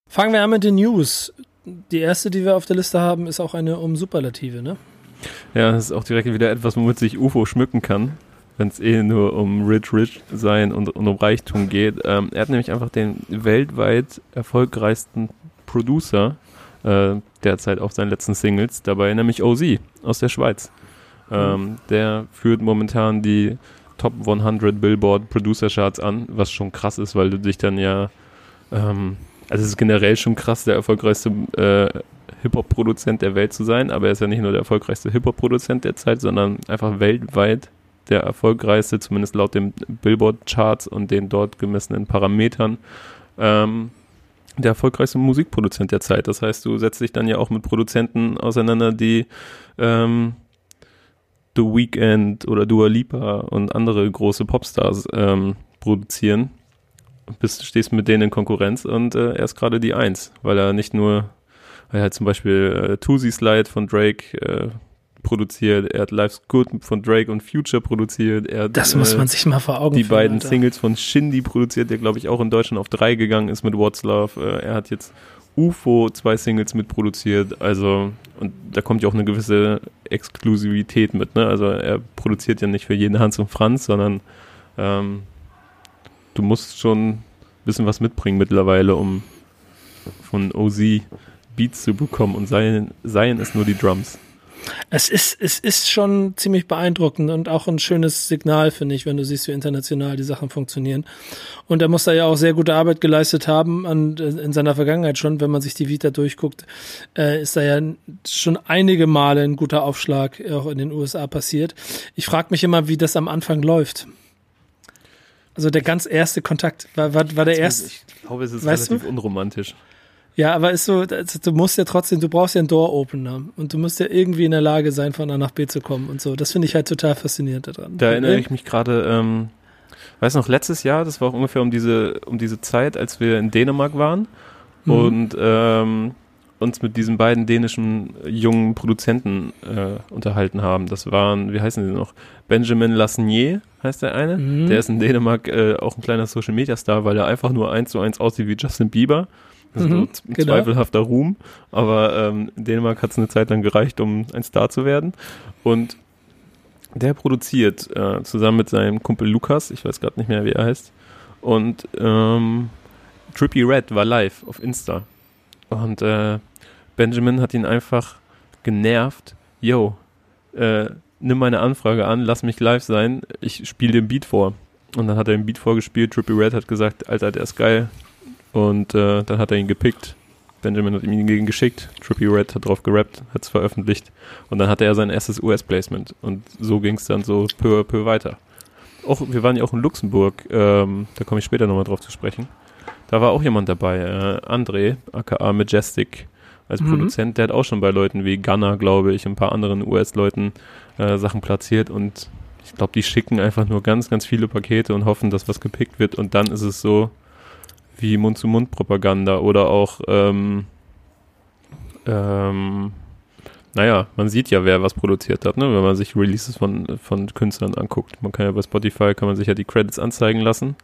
Fangen wir an mit den News. Die erste, die wir auf der Liste haben, ist auch eine um Superlative, ne? Ja, das ist auch direkt wieder etwas, womit sich UFO schmücken kann wenn es eh nur um Rich Rich sein und, und um Reichtum geht. Ähm, er hat nämlich einfach den weltweit erfolgreichsten Producer äh, derzeit auf seinen letzten Singles dabei, nämlich OZ aus der Schweiz. Ähm. Der führt momentan die Top 100 Billboard Producer Charts an, was schon krass ist, weil du dich dann ja, ähm, also es ist generell schon krass, der erfolgreichste äh, Hip-Hop-Produzent der Welt zu sein, aber er ist ja nicht nur der erfolgreichste Hip-Hop-Produzent der Zeit, sondern einfach weltweit der erfolgreichste, zumindest laut den Billboard-Charts und den dort gemessenen Parametern, ähm, der erfolgreichste Musikproduzent der Zeit. Das heißt, du setzt dich dann ja auch mit Produzenten auseinander, die ähm, The Weeknd oder Dua Lipa und andere große Popstars ähm, produzieren. Bist, stehst mit denen in Konkurrenz und äh, er ist gerade die Eins, weil er nicht nur, weil er halt zum Beispiel äh, Tusi Slide von Drake äh, produziert, er hat Life's Good von Drake und Future produziert. Er hat, das muss äh, man sich mal vor Augen Die führen, beiden Alter. Singles von Shindy produziert, der glaube ich auch in Deutschland auf drei gegangen ist mit What's Love. Äh, er hat jetzt UFO zwei Singles mitproduziert, also und da kommt ja auch eine gewisse Exklusivität mit, ne? Also er produziert ja nicht für jeden Hans und Franz, sondern ähm, du musst schon ein bisschen was mitbringen mittlerweile, um von OZ Beats zu bekommen und seien, seien es nur die Drums. Es ist, es ist schon ziemlich beeindruckend und auch ein schönes Signal, finde ich, wenn du siehst, wie international die Sachen funktionieren. Und er muss da ja auch sehr gute Arbeit geleistet haben an, in seiner Vergangenheit schon, wenn man sich die Vita durchguckt, äh, ist da ja schon einige Male ein guter Aufschlag auch in den USA passiert. Ich frage mich immer, wie das am Anfang läuft. Also der ganz erste Kontakt war, war, war der erste. Ich glaube, es ist relativ du? unromantisch. Ja, aber ist so, du musst ja trotzdem, du brauchst ja einen Door-Opener und du musst ja irgendwie in der Lage sein, von A nach B zu kommen und so. Das finde ich halt total faszinierend daran. Da erinnere ich mich gerade, ähm, weiß noch, letztes Jahr, das war auch ungefähr um diese, um diese Zeit, als wir in Dänemark waren mhm. und ähm, uns mit diesen beiden dänischen jungen Produzenten äh, unterhalten haben. Das waren, wie heißen die noch? Benjamin Lassenier heißt der eine. Mhm. Der ist in Dänemark äh, auch ein kleiner Social Media Star, weil er einfach nur eins zu eins aussieht wie Justin Bieber. Das ist mhm, ein genau. zweifelhafter Ruhm, aber ähm, in Dänemark hat es eine Zeit lang gereicht, um ein Star zu werden. Und der produziert äh, zusammen mit seinem Kumpel Lukas, ich weiß gerade nicht mehr, wie er heißt. Und ähm, Trippy Red war live auf Insta. Und äh, Benjamin hat ihn einfach genervt. Yo, äh, nimm meine Anfrage an, lass mich live sein, ich spiele den Beat vor. Und dann hat er den Beat vorgespielt. Trippy Red hat gesagt, Alter, der ist geil, und äh, dann hat er ihn gepickt. Benjamin hat ihm ihn geschickt. Trippy Red hat drauf gerappt, hat es veröffentlicht. Und dann hatte er sein erstes US-Placement. Und so ging es dann so peu à peu weiter. Auch, wir waren ja auch in Luxemburg, ähm, da komme ich später nochmal drauf zu sprechen. Da war auch jemand dabei, äh, André, aka Majestic, als mhm. Produzent. Der hat auch schon bei Leuten wie Gunner, glaube ich, und ein paar anderen US-Leuten äh, Sachen platziert. Und ich glaube, die schicken einfach nur ganz, ganz viele Pakete und hoffen, dass was gepickt wird. Und dann ist es so, wie Mund-zu-Mund-Propaganda oder auch, ähm, ähm, naja, man sieht ja, wer was produziert hat, ne? wenn man sich Releases von, von Künstlern anguckt. Man kann ja bei Spotify, kann man sich ja die Credits anzeigen lassen.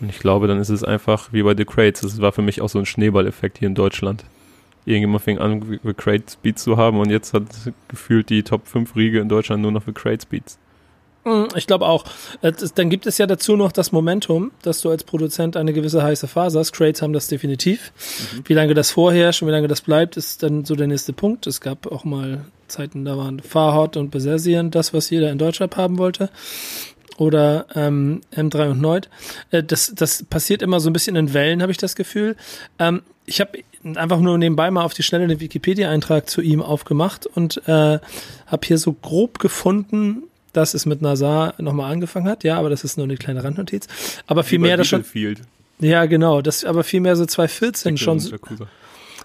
Und ich glaube, dann ist es einfach wie bei The Crates. Das war für mich auch so ein Schneeballeffekt hier in Deutschland. Irgendjemand fing an, The Crates Beats zu haben und jetzt hat gefühlt die Top 5 Riege in Deutschland nur noch The Crates Beats. Mm, ich glaube auch. Äh, dann gibt es ja dazu noch das Momentum, dass du als Produzent eine gewisse heiße Phase hast. Crates haben das definitiv. Mhm. Wie lange das vorherrscht und wie lange das bleibt, ist dann so der nächste Punkt. Es gab auch mal Zeiten, da waren Farhot und Besersien das, was jeder in Deutschland haben wollte. Oder ähm, M3 und Neut. Äh, das, das passiert immer so ein bisschen in Wellen, habe ich das Gefühl. Ähm, ich habe einfach nur nebenbei mal auf die Schnelle den Wikipedia-Eintrag zu ihm aufgemacht und äh, habe hier so grob gefunden, dass es mit Nazar nochmal angefangen hat, ja, aber das ist nur eine kleine Randnotiz. Aber vielmehr das schon. Ja, genau, das aber vielmehr so 2014 schon.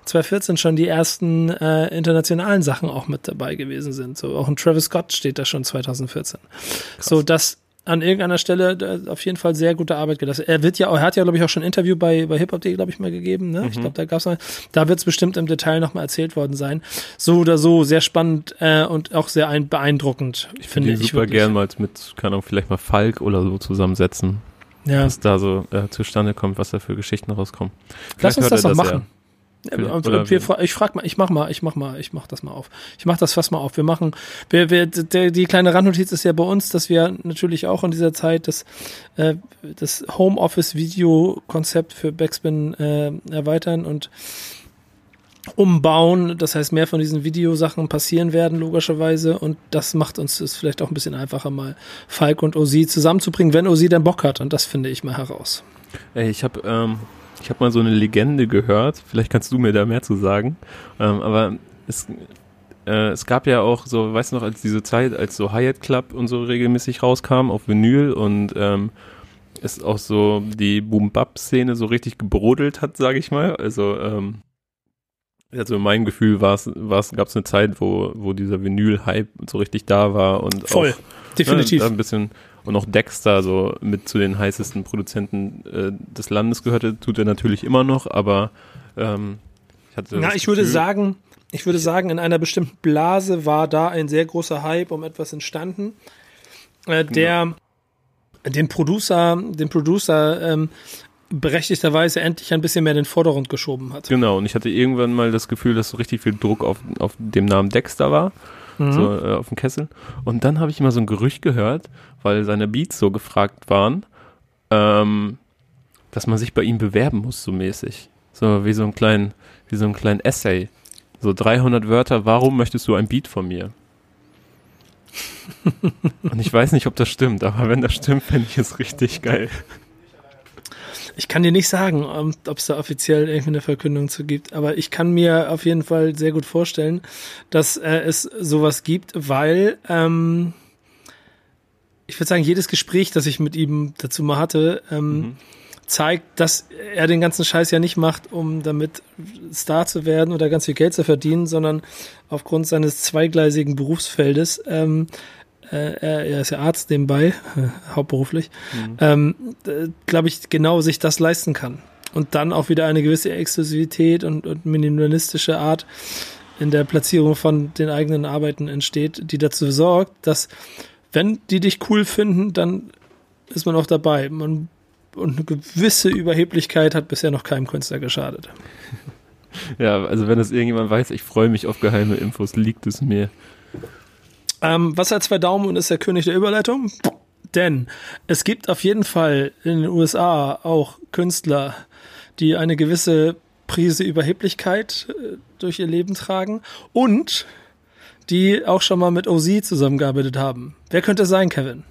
2014 schon die ersten äh, internationalen Sachen auch mit dabei gewesen sind. So auch ein Travis Scott steht da schon 2014. Krass. So dass an irgendeiner Stelle auf jeden Fall sehr gute Arbeit geleistet. Er wird ja, er hat ja, glaube ich, auch schon ein Interview bei, bei hiphop.de, glaube ich, mal gegeben. Ne? Mhm. Ich glaube, da gab's mal, da wird es bestimmt im Detail nochmal erzählt worden sein. So oder so, sehr spannend äh, und auch sehr ein, beeindruckend. Ich finde ich super gern mal mit, kann auch vielleicht mal Falk oder so zusammensetzen. Ja. Was da so äh, zustande kommt, was da für Geschichten rauskommen. Vielleicht Lass uns das doch machen. Ja. Und, und wir, ich frag mal, ich mach mal, ich mach mal, ich mach das mal auf. Ich mach das fast mal auf. Wir machen, wir, wir, der, die kleine Randnotiz ist ja bei uns, dass wir natürlich auch in dieser Zeit das, äh, das Homeoffice-Video-Konzept für Backspin äh, erweitern und umbauen. Das heißt, mehr von diesen Videosachen passieren werden, logischerweise. Und das macht uns es vielleicht auch ein bisschen einfacher, mal Falk und Osi zusammenzubringen, wenn Osi dann Bock hat. Und das finde ich mal heraus. Ey, ich habe ähm, ich habe mal so eine Legende gehört, vielleicht kannst du mir da mehr zu sagen, ähm, aber es, äh, es gab ja auch so, weißt du noch, als diese Zeit, als so Hyatt Club und so regelmäßig rauskam auf Vinyl und ähm, es auch so die Boom-Bap-Szene so richtig gebrodelt hat, sage ich mal. Also, ähm, also mein Gefühl war es, gab es eine Zeit, wo, wo dieser Vinyl-Hype so richtig da war und Voll, auch, ne, definitiv. Ne, ein bisschen und auch Dexter so mit zu den heißesten Produzenten äh, des Landes gehörte, tut er natürlich immer noch, aber ähm, ich hatte. Na, ich Gefühl, würde sagen, ich würde sagen, in einer bestimmten Blase war da ein sehr großer Hype um etwas entstanden, äh, der genau. den Producer, den Producer ähm, berechtigterweise endlich ein bisschen mehr in den Vordergrund geschoben hat. Genau, und ich hatte irgendwann mal das Gefühl, dass so richtig viel Druck auf, auf dem Namen Dexter war mhm. so äh, auf dem Kessel. Und dann habe ich immer so ein Gerücht gehört, weil seine Beats so gefragt waren, ähm, dass man sich bei ihm bewerben muss, so mäßig. So wie so ein kleinen, wie so ein kleinen Essay. So 300 Wörter, warum möchtest du ein Beat von mir? Und ich weiß nicht, ob das stimmt, aber wenn das stimmt, fände ich es richtig geil. Ich kann dir nicht sagen, ob es da offiziell irgendwie eine Verkündung zu gibt, aber ich kann mir auf jeden Fall sehr gut vorstellen, dass äh, es sowas gibt, weil ähm, ich würde sagen, jedes Gespräch, das ich mit ihm dazu mal hatte, ähm, mhm. zeigt, dass er den ganzen Scheiß ja nicht macht, um damit Star zu werden oder ganz viel Geld zu verdienen, sondern aufgrund seines zweigleisigen Berufsfeldes ähm, äh, er ist ja Arzt nebenbei, äh, hauptberuflich, mhm. ähm, äh, glaube ich, genau sich das leisten kann. Und dann auch wieder eine gewisse Exklusivität und, und minimalistische Art in der Platzierung von den eigenen Arbeiten entsteht, die dazu sorgt, dass wenn die dich cool finden, dann ist man auch dabei. Man, und eine gewisse Überheblichkeit hat bisher noch keinem Künstler geschadet. Ja, also wenn es irgendjemand weiß, ich freue mich auf geheime Infos, liegt es mir. Ähm, was hat zwei Daumen und ist der König der Überleitung? Denn es gibt auf jeden Fall in den USA auch Künstler, die eine gewisse Prise Überheblichkeit äh, durch ihr Leben tragen und die auch schon mal mit OZ zusammengearbeitet haben. Wer könnte es sein, Kevin?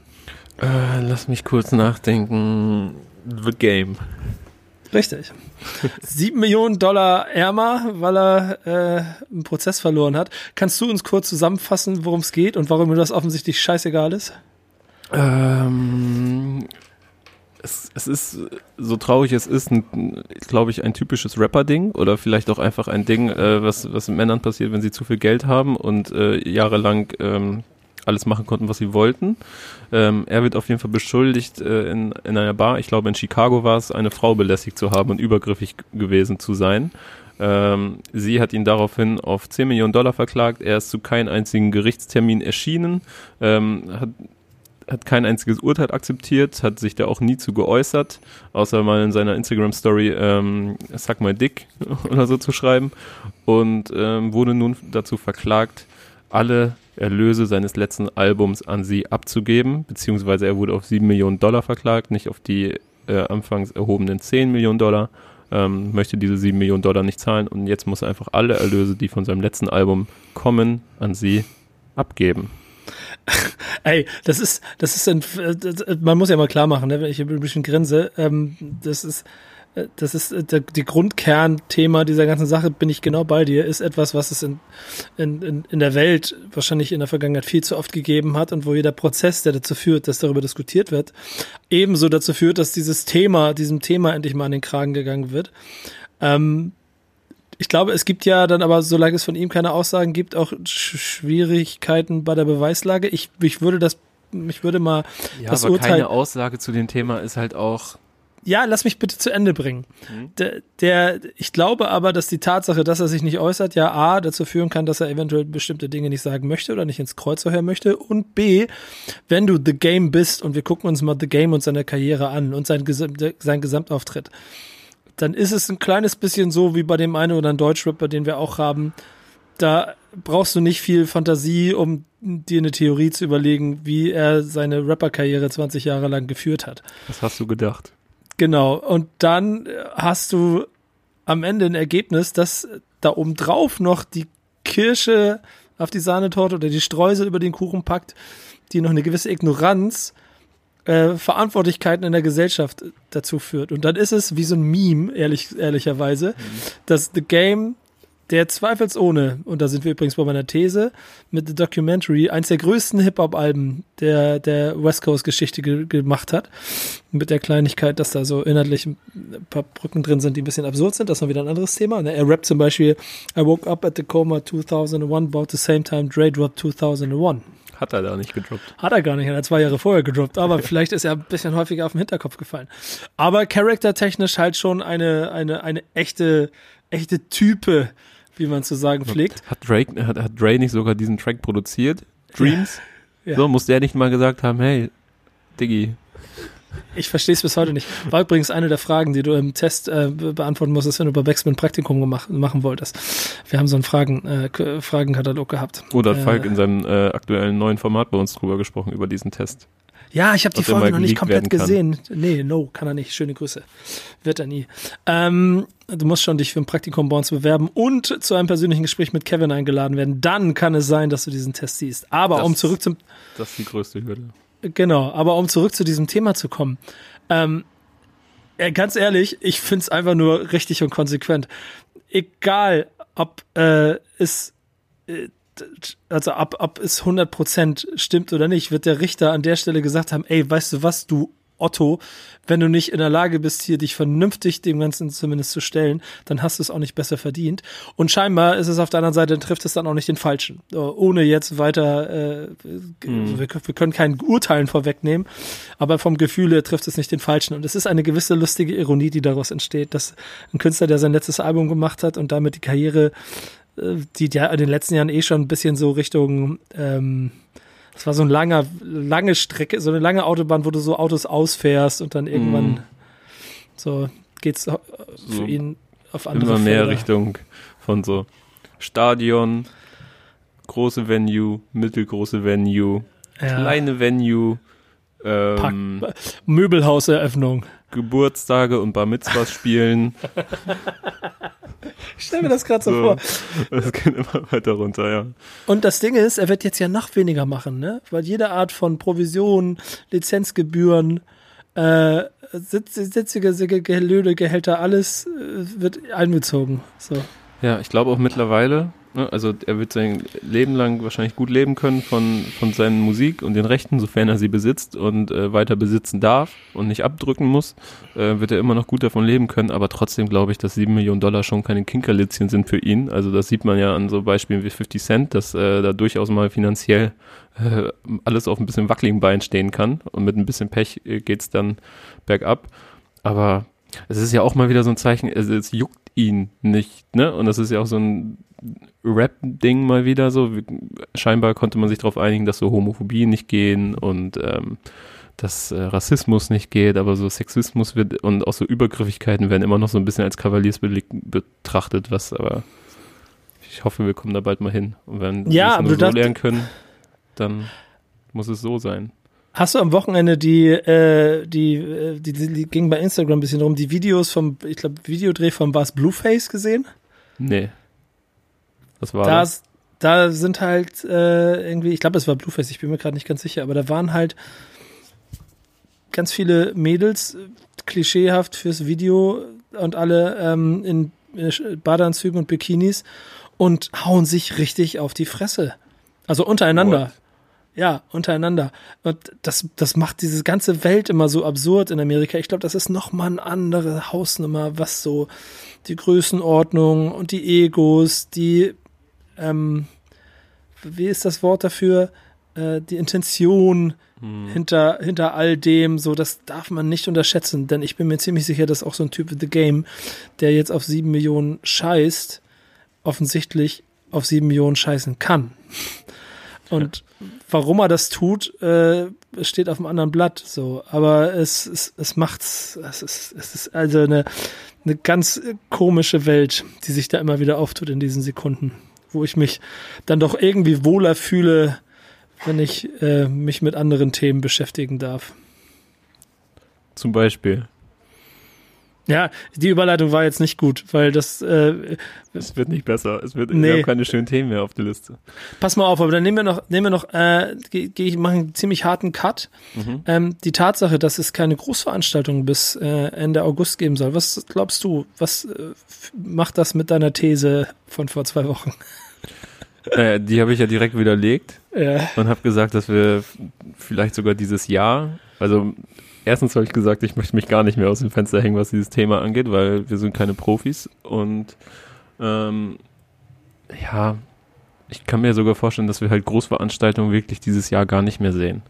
Äh, lass mich kurz nachdenken. The Game. Richtig. Sieben Millionen Dollar ärmer, weil er äh, einen Prozess verloren hat. Kannst du uns kurz zusammenfassen, worum es geht und warum mir das offensichtlich scheißegal ist? Ähm, es, es ist, so traurig es ist, glaube ich, ein typisches Rapper-Ding oder vielleicht auch einfach ein Ding, äh, was, was Männern passiert, wenn sie zu viel Geld haben und äh, jahrelang ähm, alles machen konnten, was sie wollten. Ähm, er wird auf jeden Fall beschuldigt, äh, in, in einer Bar, ich glaube in Chicago war es, eine Frau belästigt zu haben und übergriffig gewesen zu sein. Ähm, sie hat ihn daraufhin auf 10 Millionen Dollar verklagt. Er ist zu keinem einzigen Gerichtstermin erschienen, ähm, hat, hat kein einziges Urteil akzeptiert, hat sich da auch nie zu geäußert, außer mal in seiner Instagram-Story ähm, Suck my dick oder so zu schreiben und ähm, wurde nun dazu verklagt, alle Erlöse seines letzten Albums an sie abzugeben, beziehungsweise er wurde auf 7 Millionen Dollar verklagt, nicht auf die äh, anfangs erhobenen 10 Millionen Dollar, ähm, möchte diese 7 Millionen Dollar nicht zahlen und jetzt muss er einfach alle Erlöse, die von seinem letzten Album kommen, an sie abgeben. Ey, das ist, das ist ein, man muss ja mal klar machen, ne, wenn ich ein bisschen grinse, ähm, das ist, das ist äh, der, die Grundkernthema dieser ganzen Sache, bin ich genau bei dir, ist etwas, was es in, in, in der Welt wahrscheinlich in der Vergangenheit viel zu oft gegeben hat und wo jeder Prozess, der dazu führt, dass darüber diskutiert wird, ebenso dazu führt, dass dieses Thema, diesem Thema endlich mal an den Kragen gegangen wird. Ähm, ich glaube, es gibt ja dann aber, solange es von ihm keine Aussagen gibt, auch Schwierigkeiten bei der Beweislage. Ich, ich würde das, ich würde mal ja, das aber Urteil. Keine Aussage zu dem Thema ist halt auch ja, lass mich bitte zu Ende bringen. Mhm. Der, der, ich glaube aber, dass die Tatsache, dass er sich nicht äußert, ja A, dazu führen kann, dass er eventuell bestimmte Dinge nicht sagen möchte oder nicht ins Kreuz hören möchte und B, wenn du The Game bist und wir gucken uns mal The Game und seine Karriere an und sein, sein Gesamtauftritt, dann ist es ein kleines bisschen so wie bei dem einen oder anderen Deutschrapper, den wir auch haben. Da brauchst du nicht viel Fantasie, um dir eine Theorie zu überlegen, wie er seine Rapperkarriere 20 Jahre lang geführt hat. Was hast du gedacht? Genau. Und dann hast du am Ende ein Ergebnis, das da oben drauf noch die Kirsche auf die Sahnetorte oder die Streusel über den Kuchen packt, die noch eine gewisse Ignoranz, äh, Verantwortlichkeiten in der Gesellschaft dazu führt. Und dann ist es wie so ein Meme, ehrlich, ehrlicherweise, mhm. dass The Game der zweifelsohne, und da sind wir übrigens bei meiner These, mit The Documentary eins der größten Hip-Hop-Alben der, der West Coast-Geschichte ge gemacht hat. Mit der Kleinigkeit, dass da so inhaltlich ein paar Brücken drin sind, die ein bisschen absurd sind. Das ist noch wieder ein anderes Thema. Ne, er rappt zum Beispiel I woke up at the coma 2001, about the same time Dre dropped 2001. Hat er da nicht gedroppt? Hat er gar nicht, hat er zwei Jahre vorher gedroppt, aber vielleicht ist er ein bisschen häufiger auf den Hinterkopf gefallen. Aber charaktertechnisch halt schon eine, eine, eine echte, echte Type, wie man zu sagen pflegt. Hat Drake, hat, hat Dre nicht sogar diesen Track produziert? Dreams? Ja. Ja. So, muss der nicht mal gesagt haben, hey, Diggi. Ich verstehe es bis heute nicht. War übrigens eine der Fragen, die du im Test äh, beantworten musstest, wenn du bei Backspin Praktikum gemacht, machen wolltest. Wir haben so einen Fragen, äh, Fragenkatalog gehabt. Oder hat äh, Falk in seinem äh, aktuellen neuen Format bei uns drüber gesprochen, über diesen Test. Ja, ich habe die Folge noch nicht komplett gesehen. Nee, no, kann er nicht. Schöne Grüße. Wird er nie. Ähm, du musst schon dich für ein Praktikum bei uns bewerben und zu einem persönlichen Gespräch mit Kevin eingeladen werden. Dann kann es sein, dass du diesen Test siehst. Aber das, um zurück zum. Das ist die größte Hürde. Genau, aber um zurück zu diesem Thema zu kommen. Ähm, ganz ehrlich, ich find's einfach nur richtig und konsequent. Egal, ob äh, es äh, also ab, ab es 100% stimmt oder nicht, wird der Richter an der Stelle gesagt haben, ey, weißt du was, du Otto, wenn du nicht in der Lage bist, hier dich vernünftig dem Ganzen zumindest zu stellen, dann hast du es auch nicht besser verdient. Und scheinbar ist es auf der anderen Seite, dann trifft es dann auch nicht den Falschen. Ohne jetzt weiter, äh, mhm. wir, wir, können kein Urteilen vorwegnehmen, aber vom Gefühl her trifft es nicht den Falschen. Und es ist eine gewisse lustige Ironie, die daraus entsteht, dass ein Künstler, der sein letztes Album gemacht hat und damit die Karriere die ja in den letzten Jahren eh schon ein bisschen so Richtung, ähm, das war so ein langer, lange Strecke, so eine lange Autobahn, wo du so Autos ausfährst und dann irgendwann mm. so geht's für so ihn auf andere Immer mehr Felder. Richtung von so Stadion, große Venue, mittelgroße Venue, ja. kleine Venue, ähm, Möbelhauseröffnung. Geburtstage und Bar Mitzvahs spielen. Ich stelle mir das gerade so, so, vor. Das geht immer weiter runter, ja. Und das Ding ist, er wird jetzt ja noch weniger machen, ne? Weil jede Art von Provision, Lizenzgebühren, äh, sitzige Gelöde, Gehälter, alles äh, wird einbezogen. So. Ja, ich glaube auch mittlerweile? Also er wird sein Leben lang wahrscheinlich gut leben können von, von seinen Musik und den Rechten, sofern er sie besitzt und äh, weiter besitzen darf und nicht abdrücken muss, äh, wird er immer noch gut davon leben können. Aber trotzdem glaube ich, dass sieben Millionen Dollar schon keine Kinkerlitzchen sind für ihn. Also das sieht man ja an so Beispielen wie 50 Cent, dass äh, da durchaus mal finanziell äh, alles auf ein bisschen wackeligen Bein stehen kann und mit ein bisschen Pech äh, geht's dann bergab. Aber es ist ja auch mal wieder so ein Zeichen, es, es juckt ihn nicht, ne? Und das ist ja auch so ein Rap-Ding mal wieder so. Scheinbar konnte man sich darauf einigen, dass so Homophobie nicht gehen und ähm, dass äh, Rassismus nicht geht, aber so Sexismus wird und auch so Übergriffigkeiten werden immer noch so ein bisschen als Kavaliersbeleg betrachtet, was aber ich hoffe, wir kommen da bald mal hin. Und wenn ja, wir es nur so lernen können, dann muss es so sein. Hast du am Wochenende die, äh, die, äh, die, die, die ging bei Instagram ein bisschen rum, die Videos vom, ich glaube, Videodreh von Bas Blueface gesehen? Nee. Was war da, das? Da sind halt äh, irgendwie, ich glaube, es war Blueface, ich bin mir gerade nicht ganz sicher, aber da waren halt ganz viele Mädels, klischeehaft fürs Video und alle ähm, in Badeanzügen und Bikinis und hauen sich richtig auf die Fresse. Also untereinander. What? Ja, untereinander. Und das, das macht diese ganze Welt immer so absurd in Amerika. Ich glaube, das ist nochmal eine andere Hausnummer, was so die Größenordnung und die Egos, die ähm, wie ist das Wort dafür? Äh, die Intention hm. hinter, hinter all dem, so, das darf man nicht unterschätzen, denn ich bin mir ziemlich sicher, dass auch so ein Typ wie The Game, der jetzt auf sieben Millionen scheißt, offensichtlich auf sieben Millionen scheißen kann. Und warum er das tut, äh, steht auf einem anderen Blatt. So, aber es, es, es macht's. Es ist, es ist also eine, eine ganz komische Welt, die sich da immer wieder auftut in diesen Sekunden wo ich mich dann doch irgendwie wohler fühle, wenn ich äh, mich mit anderen Themen beschäftigen darf. Zum Beispiel. Ja, die Überleitung war jetzt nicht gut, weil das. Äh, es wird nicht besser. Es wird nee. wir haben keine schönen Themen mehr auf der Liste. Pass mal auf, aber dann nehmen wir noch, nehmen wir noch, äh, gehe ich mache einen ziemlich harten Cut. Mhm. Ähm, die Tatsache, dass es keine Großveranstaltung bis äh, Ende August geben soll. Was glaubst du? Was äh, macht das mit deiner These von vor zwei Wochen? Naja, die habe ich ja direkt widerlegt ja. und habe gesagt, dass wir vielleicht sogar dieses Jahr, also erstens habe ich gesagt, ich möchte mich gar nicht mehr aus dem Fenster hängen, was dieses Thema angeht, weil wir sind keine Profis und ähm, ja, ich kann mir sogar vorstellen, dass wir halt Großveranstaltungen wirklich dieses Jahr gar nicht mehr sehen.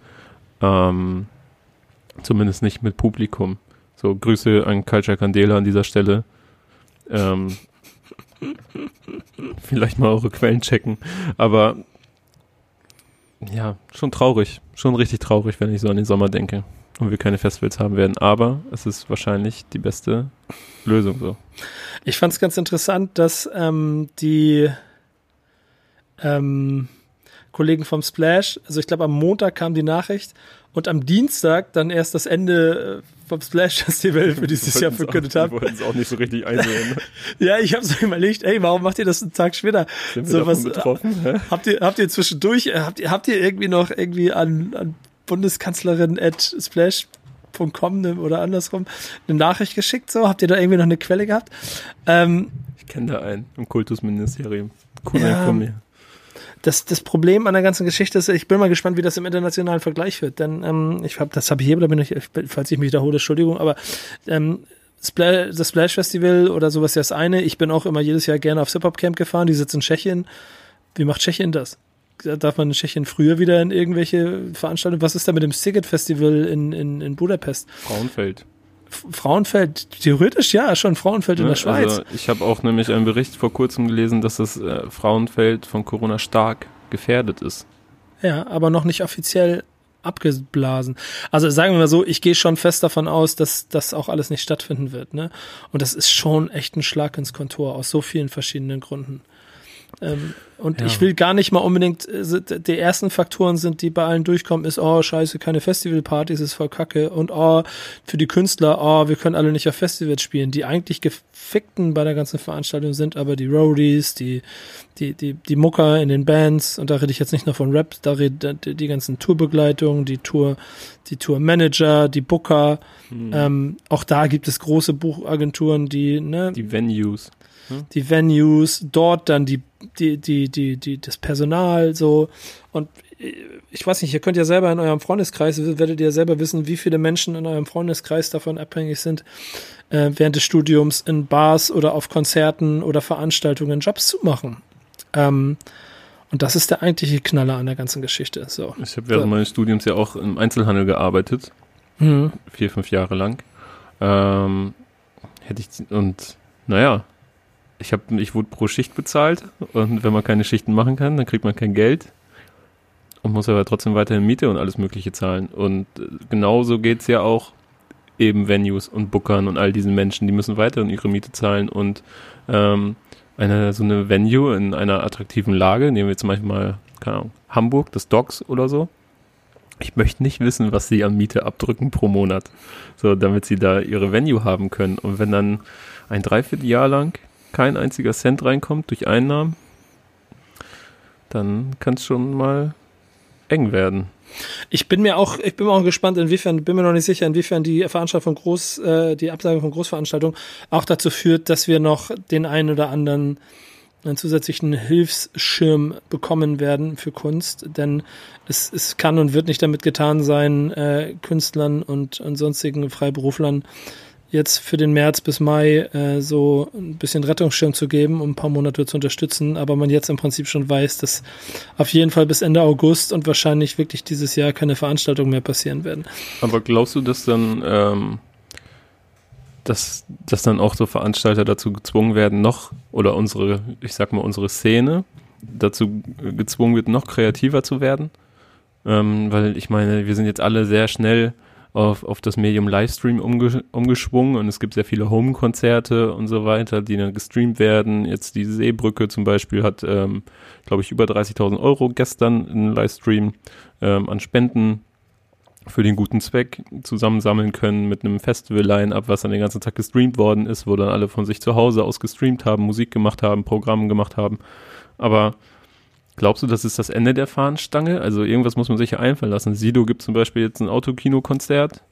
Ähm, zumindest nicht mit Publikum. So, Grüße an Culture Candela an dieser Stelle. Ähm, Vielleicht mal eure Quellen checken. Aber ja, schon traurig. Schon richtig traurig, wenn ich so an den Sommer denke und wir keine Festivals haben werden. Aber es ist wahrscheinlich die beste Lösung so. Ich fand es ganz interessant, dass ähm, die ähm, Kollegen vom Splash. Also ich glaube, am Montag kam die Nachricht und am Dienstag dann erst das Ende äh, vom Splash Festival für dieses Jahr verkündet haben. Wir wollten es auch nicht so richtig einsehen. ja, ich habe so überlegt, ey, warum macht ihr das einen Tag später? Sind so, was, betroffen? Hä? Habt ihr, habt ihr zwischendurch, äh, habt ihr, habt ihr irgendwie noch irgendwie an, an Bundeskanzlerin at splash.com ne, oder andersrum eine Nachricht geschickt? So, habt ihr da irgendwie noch eine Quelle gehabt? Ähm, ich kenne da einen im Kultusministerium. Cooler Ja. von mir. Das, das Problem an der ganzen Geschichte ist, ich bin mal gespannt, wie das im internationalen Vergleich wird. Denn ähm, ich habe, das habe ich hier, da bin ich, falls ich mich wiederhole, Entschuldigung, aber ähm, Spla das Splash Festival oder sowas ist ja das eine. Ich bin auch immer jedes Jahr gerne aufs Hip-Hop Camp gefahren. Die sitzt in Tschechien. Wie macht Tschechien das? Darf man in Tschechien früher wieder in irgendwelche Veranstaltungen? Was ist da mit dem Siget Festival in, in, in Budapest? Frauenfeld. Frauenfeld, theoretisch ja, schon Frauenfeld in Ne? der Schweiz. Also ich habe auch nämlich einen Bericht vor kurzem gelesen, dass das äh, Frauenfeld von Corona stark gefährdet ist. Ja, aber noch nicht offiziell abgeblasen. Also sagen wir mal so, ich gehe schon fest davon aus, dass das auch alles nicht stattfinden wird. Ne? Und das ist schon echt ein Schlag ins Kontor aus so vielen verschiedenen Gründen. Ähm, und Ja. ich will gar nicht mal unbedingt, äh, die ersten Faktoren sind, die bei allen durchkommen, ist, oh scheiße, keine Festivalpartys, ist voll kacke. Und oh, für die Künstler, oh, wir können alle nicht auf Festivals spielen. Die eigentlich gefickten bei der ganzen Veranstaltung sind aber die Roadies, die, die, die, die Mucker in den Bands, und da rede ich jetzt nicht nur von Rap, da rede die, die ganzen Tourbegleitungen, die Tour, die Tourmanager, die Booker, ähm, auch da gibt es große Buchagenturen, die, ne, Die Venues. Die Venues, dort dann die, die, die, die, die, das Personal, so. Und äh, ich weiß nicht, ihr könnt ja selber in eurem Freundeskreis, werdet ihr selber wissen, wie viele Menschen in eurem Freundeskreis davon abhängig sind, äh, während des Studiums in Bars oder auf Konzerten oder Veranstaltungen Jobs zu machen. Ähm, und das ist der eigentliche Knaller an der ganzen Geschichte. So. Ich habe während So. meines Studiums ja auch im Einzelhandel gearbeitet, Mhm. vier, fünf Jahre lang. Ähm, hätte ich und naja, ich habe, ich wurde pro Schicht bezahlt und wenn man keine Schichten machen kann, dann kriegt man kein Geld und muss aber trotzdem weiterhin Miete und alles Mögliche zahlen. Und äh, genauso geht's ja auch eben Venues und Bookern und all diesen Menschen, die müssen weiterhin ihre Miete zahlen und ähm, eine so eine Venue in einer attraktiven Lage, nehmen wir zum Beispiel mal, keine Ahnung, Hamburg, das Docks oder so. Ich möchte nicht wissen, was sie an Miete abdrücken pro Monat, so damit sie da ihre Venue haben können. Und wenn dann ein Dreivierteljahr lang kein einziger Cent reinkommt durch Einnahmen, dann kann es schon mal eng werden. Ich bin mir auch, ich bin auch gespannt, inwiefern, bin mir noch nicht sicher, inwiefern die Veranstaltung von Groß, äh, die Absage von Großveranstaltungen auch dazu führt, dass wir noch den einen oder anderen einen zusätzlichen Hilfsschirm bekommen werden für Kunst, denn es, es kann und wird nicht damit getan sein, äh, Künstlern und, und sonstigen Freiberuflern jetzt für den März bis Mai äh, so ein bisschen Rettungsschirm zu geben, um ein paar Monate zu unterstützen, aber man jetzt im Prinzip schon weiß, dass auf jeden Fall bis Ende August und wahrscheinlich wirklich dieses Jahr keine Veranstaltungen mehr passieren werden. Aber glaubst du, dass dann, ähm, dass, dass dann auch so Veranstalter dazu gezwungen werden, noch, oder unsere, ich sag mal, unsere Szene dazu gezwungen wird, noch kreativer zu werden? Ähm, weil ich meine, wir sind jetzt alle sehr schnell auf, auf das Medium Livestream umge umgeschwungen und es gibt sehr viele Home-Konzerte und so weiter, die dann gestreamt werden. Jetzt die Seebrücke zum Beispiel hat, ähm, glaube ich, über 30.000 Euro gestern in Livestream ähm, an Spenden für den guten Zweck zusammensammeln können mit einem Festival-Line-Up, was dann den ganzen Tag gestreamt worden ist, wo dann alle von sich zu Hause aus gestreamt haben, Musik gemacht haben, Programme gemacht haben. Aber glaubst du, das ist das Ende der Fahnenstange? Also irgendwas muss man sich ja einfallen lassen. Sido gibt zum Beispiel jetzt ein Autokino-Konzert,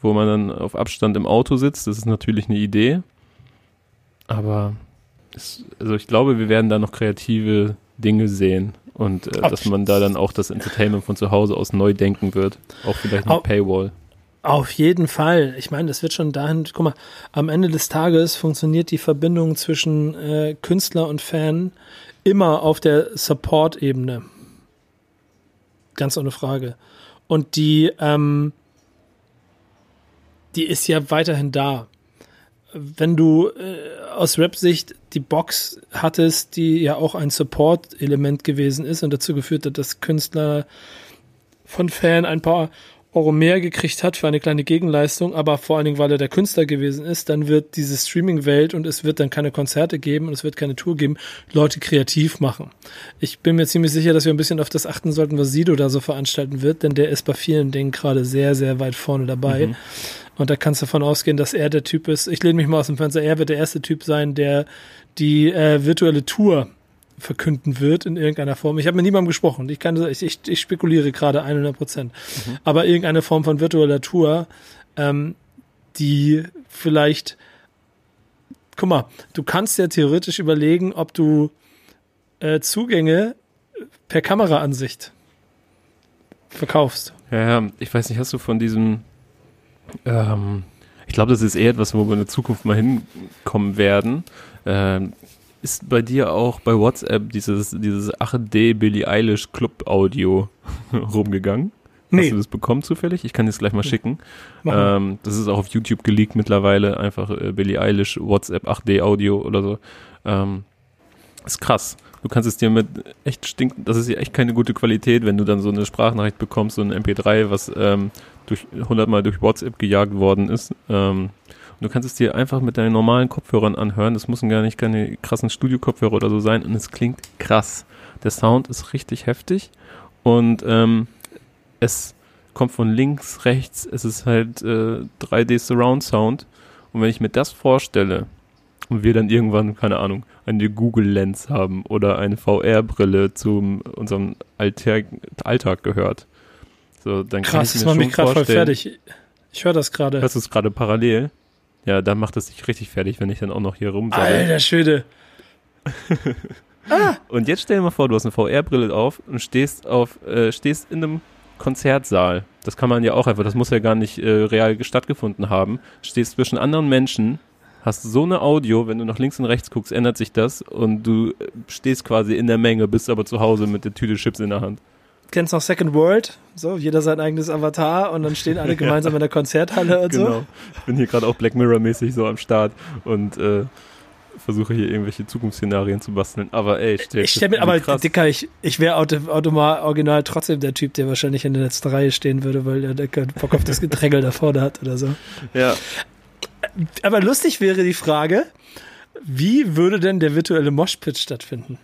wo man dann auf Abstand im Auto sitzt. Das ist natürlich eine Idee. Aber es, also ich glaube, wir werden da noch kreative Dinge sehen. Und äh, dass man da dann auch das Entertainment von zu Hause aus neu denken wird. Auch vielleicht mit Au- Paywall. Auf jeden Fall. Ich meine, das wird schon dahin, guck mal, am Ende des Tages funktioniert die Verbindung zwischen äh, Künstler und Fan immer auf der Support-Ebene. Ganz ohne Frage. Und die, ähm, die ist ja weiterhin da. Wenn du äh, aus Rap-Sicht die Box hattest, die ja auch ein Support-Element gewesen ist und dazu geführt hat, dass Künstler von Fan ein paar Euro mehr gekriegt hat für eine kleine Gegenleistung, aber vor allen Dingen, weil er der Künstler gewesen ist, dann wird diese Streaming-Welt und es wird dann keine Konzerte geben und es wird keine Tour geben, Leute kreativ machen. Ich bin mir ziemlich sicher, dass wir ein bisschen auf das achten sollten, was Sido da so veranstalten wird, denn der ist bei vielen Dingen gerade sehr, sehr weit vorne dabei. Mhm. Und da kannst du davon ausgehen, dass er der Typ ist. Ich lehne mich mal aus dem Fenster. Er wird der erste Typ sein, der die äh, virtuelle Tour verkünden wird in irgendeiner Form. Ich habe mit niemandem gesprochen. Ich, kann, ich, ich, ich spekuliere gerade 100 Prozent. Mhm. Aber irgendeine Form von virtueller Tour, ähm, die vielleicht, guck mal, du kannst ja theoretisch überlegen, ob du äh, Zugänge per Kameraansicht verkaufst. Ja, ja, ich weiß nicht, hast du von diesem, ähm, ich glaube, das ist eher etwas, wo wir in der Zukunft mal hinkommen werden. Ähm, ist bei dir auch bei WhatsApp dieses, dieses 8D Billie Eilish Club Audio rumgegangen? Nee. Hast du das bekommen zufällig? Ich kann dir das gleich mal schicken. Ähm, das ist auch auf YouTube geleakt mittlerweile. Einfach äh, Billie Eilish WhatsApp 8D Audio oder so. Ähm, ist krass. Du kannst es dir mit echt stinken, das ist ja echt keine gute Qualität, wenn du dann so eine Sprachnachricht bekommst, so ein MP3, was ähm, durch 100 Mal durch WhatsApp gejagt worden ist. Ähm, du kannst es dir einfach mit deinen normalen Kopfhörern anhören. Das müssen gar nicht keine krassen Studio-Kopfhörer oder so sein. Und es klingt krass. Der Sound ist richtig heftig. Und ähm, es kommt von links, rechts. Es ist halt äh, 3D Surround Sound. Und wenn ich mir das vorstelle und wir dann irgendwann, keine Ahnung, eine Google Lens haben oder eine VR-Brille zu unserem Alltag, Alltag gehört. So, dann Krass, kann ich mir das macht mich gerade voll fertig. Ich höre das gerade. Hörst du es gerade parallel? Ja, dann macht es sich richtig fertig, wenn ich dann auch noch hier rum Alter Schwede. ah. Und jetzt stell dir mal vor, du hast eine VR-Brille auf und stehst auf, äh, stehst in einem Konzertsaal. Das kann man ja auch einfach, das muss ja gar nicht äh, real stattgefunden haben. Stehst zwischen anderen Menschen, hast so eine Audio, wenn du nach links und rechts guckst, ändert sich das und du äh, stehst quasi in der Menge, bist aber zu Hause mit der Tüte Chips in der Hand kennst noch Second World, so, jeder sein eigenes Avatar und dann stehen alle gemeinsam in der Konzerthalle und genau. so. Ich bin hier gerade auch Black Mirror-mäßig so am Start und äh, versuche hier irgendwelche Zukunftsszenarien zu basteln. Aber ey, stell, ich stell mir, aber krass. Dicker, ich, ich wäre auto, automal original trotzdem der Typ, der wahrscheinlich in der letzten Reihe stehen würde, weil der, der keinen Bock auf das Gedrängel da vorne hat oder so. Ja. Aber lustig wäre die Frage, wie würde denn der virtuelle Moshpit stattfinden?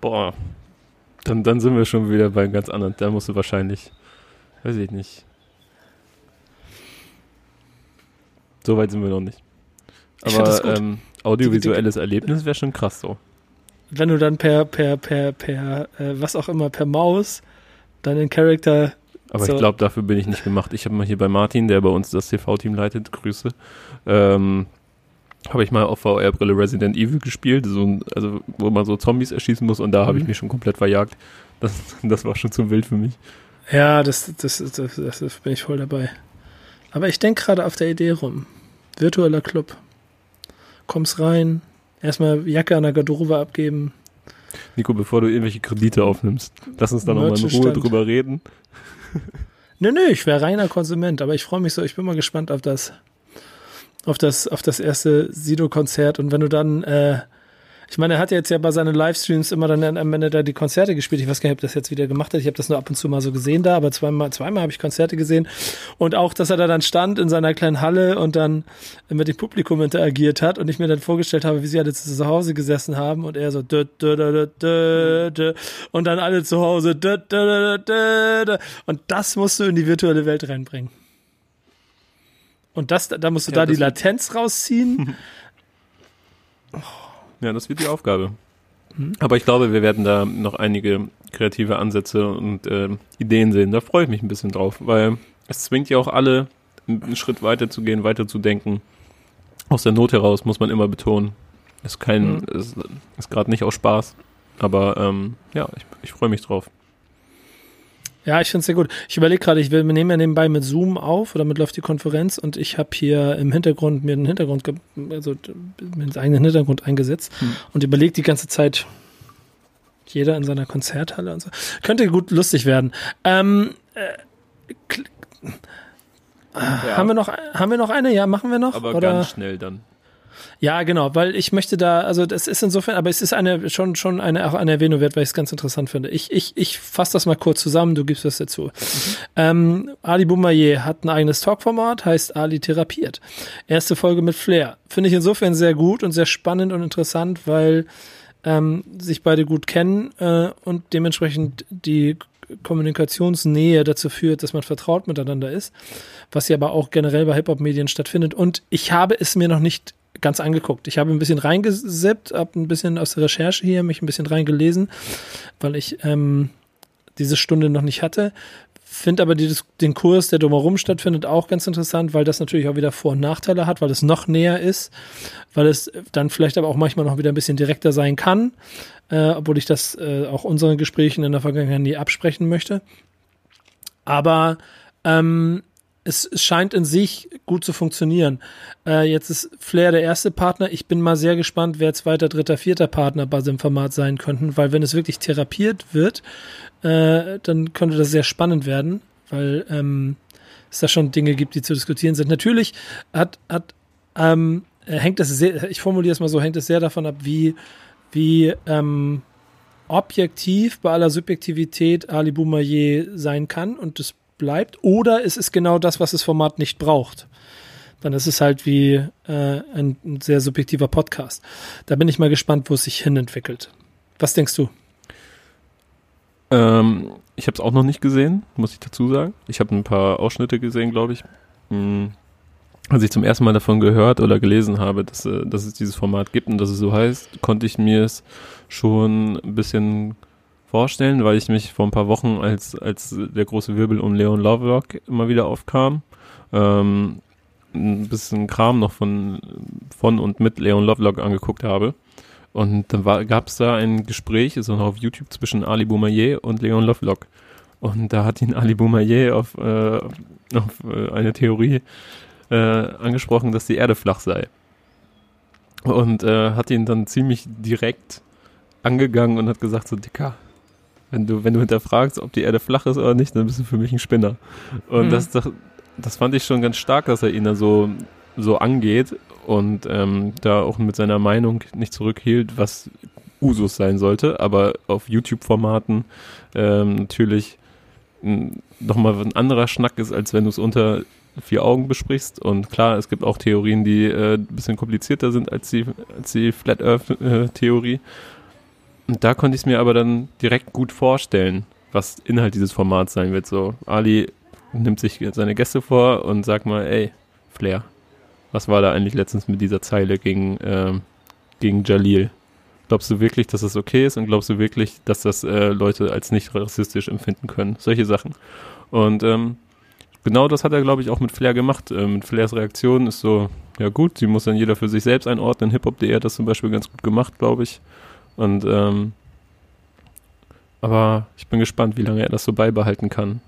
Boah, dann, dann sind wir schon wieder bei einem ganz anderen. Da musst du wahrscheinlich, weiß ich nicht. So weit sind wir noch nicht. Aber ähm, audiovisuelles Erlebnis wäre schon krass so. Wenn du dann per, per, per, per, äh, was auch immer, per Maus deinen Charakter. Aber so ich glaube, dafür bin ich nicht gemacht. Ich habe mal hier bei Martin, der bei uns das TV-Team leitet, Grüße. Ähm, habe ich mal auf VR-Brille Resident Evil gespielt, so, also wo man so Zombies erschießen muss und da habe ich mhm. mich schon komplett verjagt. Das, das war schon zu wild für mich. Ja, das, das, das, das bin ich voll dabei. Aber ich denke gerade auf der Idee rum. Virtueller Club. Kommst rein, erstmal Jacke an der Garderobe abgeben. Nico, bevor du irgendwelche Kredite aufnimmst, lass uns da nochmal in Ruhe drüber reden. Nö, nö, ich wäre reiner Konsument, aber ich freue mich so, ich bin mal gespannt auf das auf das, auf das erste Sido-Konzert und wenn du dann, äh, ich meine, er hat jetzt ja bei seinen Livestreams immer dann am Ende da die Konzerte gespielt. Ich weiß gar nicht, ob das jetzt wieder gemacht hat. Ich habe das nur ab und zu mal so gesehen da, aber zweimal, zweimal habe ich Konzerte gesehen. Und auch, dass er da dann stand in seiner kleinen Halle und dann mit dem Publikum interagiert hat und ich mir dann vorgestellt habe, wie sie alle zu Hause gesessen haben und er so dö, dö, dö, dö, dö, und dann alle zu Hause dö, dö, dö, dö, dö. und das musst du in die virtuelle Welt reinbringen. Und das, da musst du ja, da die Latenz rausziehen. Ja, das wird die Aufgabe. Aber ich glaube, wir werden da noch einige kreative Ansätze und äh, Ideen sehen. Da freue ich mich ein bisschen drauf, weil es zwingt ja auch alle, einen Schritt weiter zu gehen, weiter zu denken. Aus der Not heraus muss man immer betonen. Ist kein, mhm. ist, ist gerade nicht aus Spaß. Aber ähm, ja, ich, ich freue mich drauf. Ja, ich finde es sehr gut. Ich überlege gerade, ich will, wir nehmen ja nebenbei mit Zoom auf oder mit läuft die Konferenz und ich habe hier im Hintergrund mir einen Hintergrund, also mir einen eigenen Hintergrund eingesetzt hm. und überlege die ganze Zeit, jeder in seiner Konzerthalle und so. Könnte gut lustig werden. Ähm, äh, ja. Haben wir noch, haben wir noch eine? Ja, machen wir noch? Aber oder? ganz schnell dann. Ja, genau, weil ich möchte da, also das ist insofern, aber es ist eine schon schon eine auch eine Erwähnung wert, weil ich es ganz interessant finde. Ich ich ich fasse das mal kurz zusammen, du gibst das dazu. Mhm. Ähm, Ali Boumaier hat ein eigenes Talkformat, heißt Ali therapiert. Erste Folge mit Flair. Finde ich insofern sehr gut und sehr spannend und interessant, weil ähm, sich beide gut kennen äh, und dementsprechend die Kommunikationsnähe dazu führt, dass man vertraut miteinander ist, was ja aber auch generell bei Hip-Hop-Medien stattfindet. Und ich habe es mir noch nicht ganz angeguckt. Ich habe ein bisschen reingesippt, habe ein bisschen aus der Recherche hier mich ein bisschen reingelesen, weil ich ähm, diese Stunde noch nicht hatte. Finde aber die, den Kurs, der drumherum stattfindet, auch ganz interessant, weil das natürlich auch wieder Vor- und Nachteile hat, weil es noch näher ist, weil es dann vielleicht aber auch manchmal noch wieder ein bisschen direkter sein kann, äh, obwohl ich das äh, auch unseren Gesprächen in der Vergangenheit nie absprechen möchte. Aber ähm, es, scheint in sich gut zu funktionieren. Äh, jetzt ist Flair der erste Partner. Ich bin mal sehr gespannt, wer zweiter, dritter, vierter Partner bei dem Format sein könnten, weil wenn es wirklich therapiert wird, äh, dann könnte das sehr spannend werden, weil ähm, es da schon Dinge gibt, die zu diskutieren sind. Natürlich hat, hat ähm, hängt es sehr, ich formuliere es mal so, hängt es sehr davon ab, wie, wie ähm, objektiv bei aller Subjektivität Ali Boumaier sein kann und das bleibt, oder es ist genau das, was das Format nicht braucht. Dann ist es halt wie äh, ein, ein sehr subjektiver Podcast. Da bin ich mal gespannt, wo es sich hinentwickelt. Was denkst du? Ähm, ich habe es auch noch nicht gesehen, muss ich dazu sagen. Ich habe ein paar Ausschnitte gesehen, glaube ich. Hm. Als ich zum ersten Mal davon gehört oder gelesen habe, dass, äh, dass es dieses Format gibt und dass es so heißt, konnte ich mir es schon ein bisschen vorstellen, weil ich mich vor ein paar Wochen, als, als der große Wirbel um Leon Lovelock immer wieder aufkam, ähm, ein bisschen Kram noch von, von und mit Leon Lovelock angeguckt habe. Und dann gab es da ein Gespräch, ist auch noch auf YouTube, zwischen Ali Boumaier und Leon Lovelock. Und da hat ihn Ali Boumaier auf, äh, auf äh, eine Theorie äh, angesprochen, dass die Erde flach sei. Und äh, hat ihn dann ziemlich direkt angegangen und hat gesagt, so Dicker, wenn du, wenn du hinterfragst, ob die Erde flach ist oder nicht, dann bist du für mich ein Spinner. Und mhm. das, das, das fand ich schon ganz stark, dass er ihn da so, so angeht und ähm, da auch mit seiner Meinung nicht zurückhielt, was Usus sein sollte, aber auf YouTube-Formaten ähm, natürlich nochmal ein anderer Schnack ist, als wenn du es unter vier Augen besprichst. Und klar, es gibt auch Theorien, die äh, ein bisschen komplizierter sind als die, als die Flat Earth-Theorie. Äh, und da konnte ich es mir aber dann direkt gut vorstellen, was Inhalt dieses Formats sein wird. So, Ali nimmt sich seine Gäste vor und sagt mal, ey, Flair, was war da eigentlich letztens mit dieser Zeile gegen, ähm, gegen Jalil? Glaubst du wirklich, dass das okay ist und glaubst du wirklich, dass das äh, Leute als nicht rassistisch empfinden können? Solche Sachen. Und ähm, genau das hat er, glaube ich, auch mit Flair gemacht. Ähm, mit Flairs Reaktion ist so, ja gut, sie muss dann jeder für sich selbst einordnen. Hip-Hop.de hat das zum Beispiel ganz gut gemacht, glaube ich. Und ähm, aber ich bin gespannt, wie lange er das so beibehalten kann.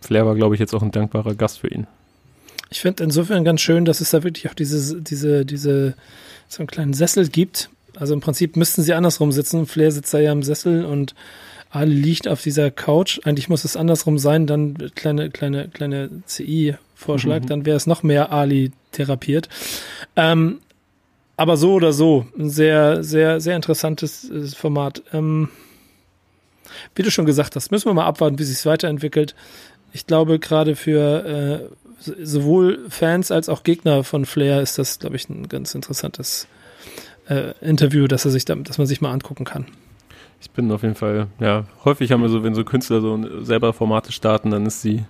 Flair war, glaube ich, jetzt auch ein dankbarer Gast für ihn. Ich finde insofern ganz schön, dass es da wirklich auch diese, diese, diese, so einen kleinen Sessel gibt. Also im Prinzip müssten sie andersrum sitzen. Flair sitzt da ja im Sessel und Ali liegt auf dieser Couch. Eigentlich muss es andersrum sein, dann kleine, kleine, kleine CI-Vorschlag, mhm. dann wäre es noch mehr Ali therapiert. Ähm, aber so oder so, ein sehr, sehr, sehr interessantes äh, Format. Ähm, wie du schon gesagt hast, müssen wir mal abwarten, wie sich weiterentwickelt. Ich glaube, gerade für äh, sowohl Fans als auch Gegner von Flair ist das, glaube ich, ein ganz interessantes äh, Interview, dass er sich da, dass man sich mal angucken kann. Ich bin auf jeden Fall, ja, häufig haben wir so, wenn so Künstler so selber Formate starten, dann ist die,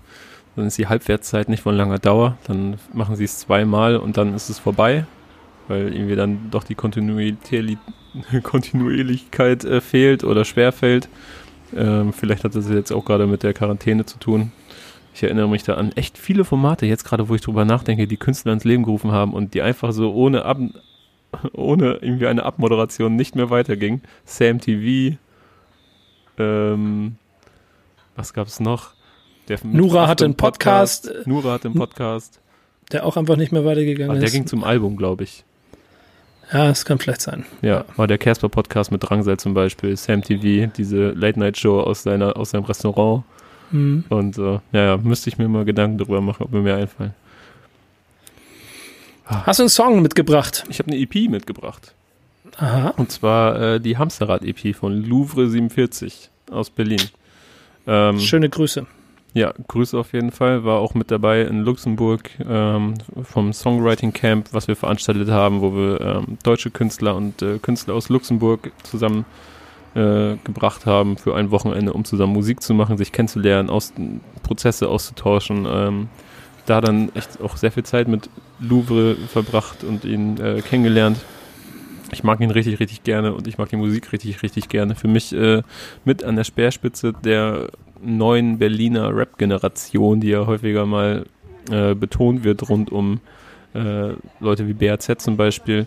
dann ist die Halbwertszeit nicht von langer Dauer. Dann machen sie es zweimal und dann ist es vorbei weil irgendwie dann doch die Kontinuität, Kontinuierlichkeit äh, fehlt oder schwer fällt. Ähm, vielleicht hat das jetzt auch gerade mit der Quarantäne zu tun. Ich erinnere mich da an echt viele Formate, jetzt gerade wo ich drüber nachdenke, die Künstler ins Leben gerufen haben und die einfach so ohne, Ab ohne irgendwie eine Abmoderation nicht mehr weiterging. Sam TV, ähm, was gab es noch? Der Nura hatte einen Podcast. Podcast. Nura hatte einen Podcast. Der auch einfach nicht mehr weitergegangen ah, der ist. Der ging zum Album, glaube ich. Ja, es kann vielleicht sein. Ja, war der Casper-Podcast mit Drangsal zum Beispiel, Sam TV, diese Late-Night-Show aus, seiner, aus seinem Restaurant. Mhm. Und äh, ja, müsste ich mir mal Gedanken darüber machen, ob mir mehr einfallen. Hast du einen Song mitgebracht? Ich habe eine EP mitgebracht. Aha. Und zwar äh, die Hamsterrad-EP von Louvre 47 aus Berlin. Ähm, Schöne Grüße. Ja, Grüße auf jeden Fall. War auch mit dabei in Luxemburg ähm, vom Songwriting Camp, was wir veranstaltet haben, wo wir ähm, deutsche Künstler und äh, Künstler aus Luxemburg zusammen äh, gebracht haben für ein Wochenende, um zusammen Musik zu machen, sich kennenzulernen, aus, Prozesse auszutauschen. Ähm, da dann echt auch sehr viel Zeit mit Louvre verbracht und ihn äh, kennengelernt. Ich mag ihn richtig, richtig gerne und ich mag die Musik richtig, richtig gerne. Für mich äh, mit an der Speerspitze der neuen Berliner Rap-Generation, die ja häufiger mal äh, betont wird rund um äh, Leute wie BAZ zum Beispiel,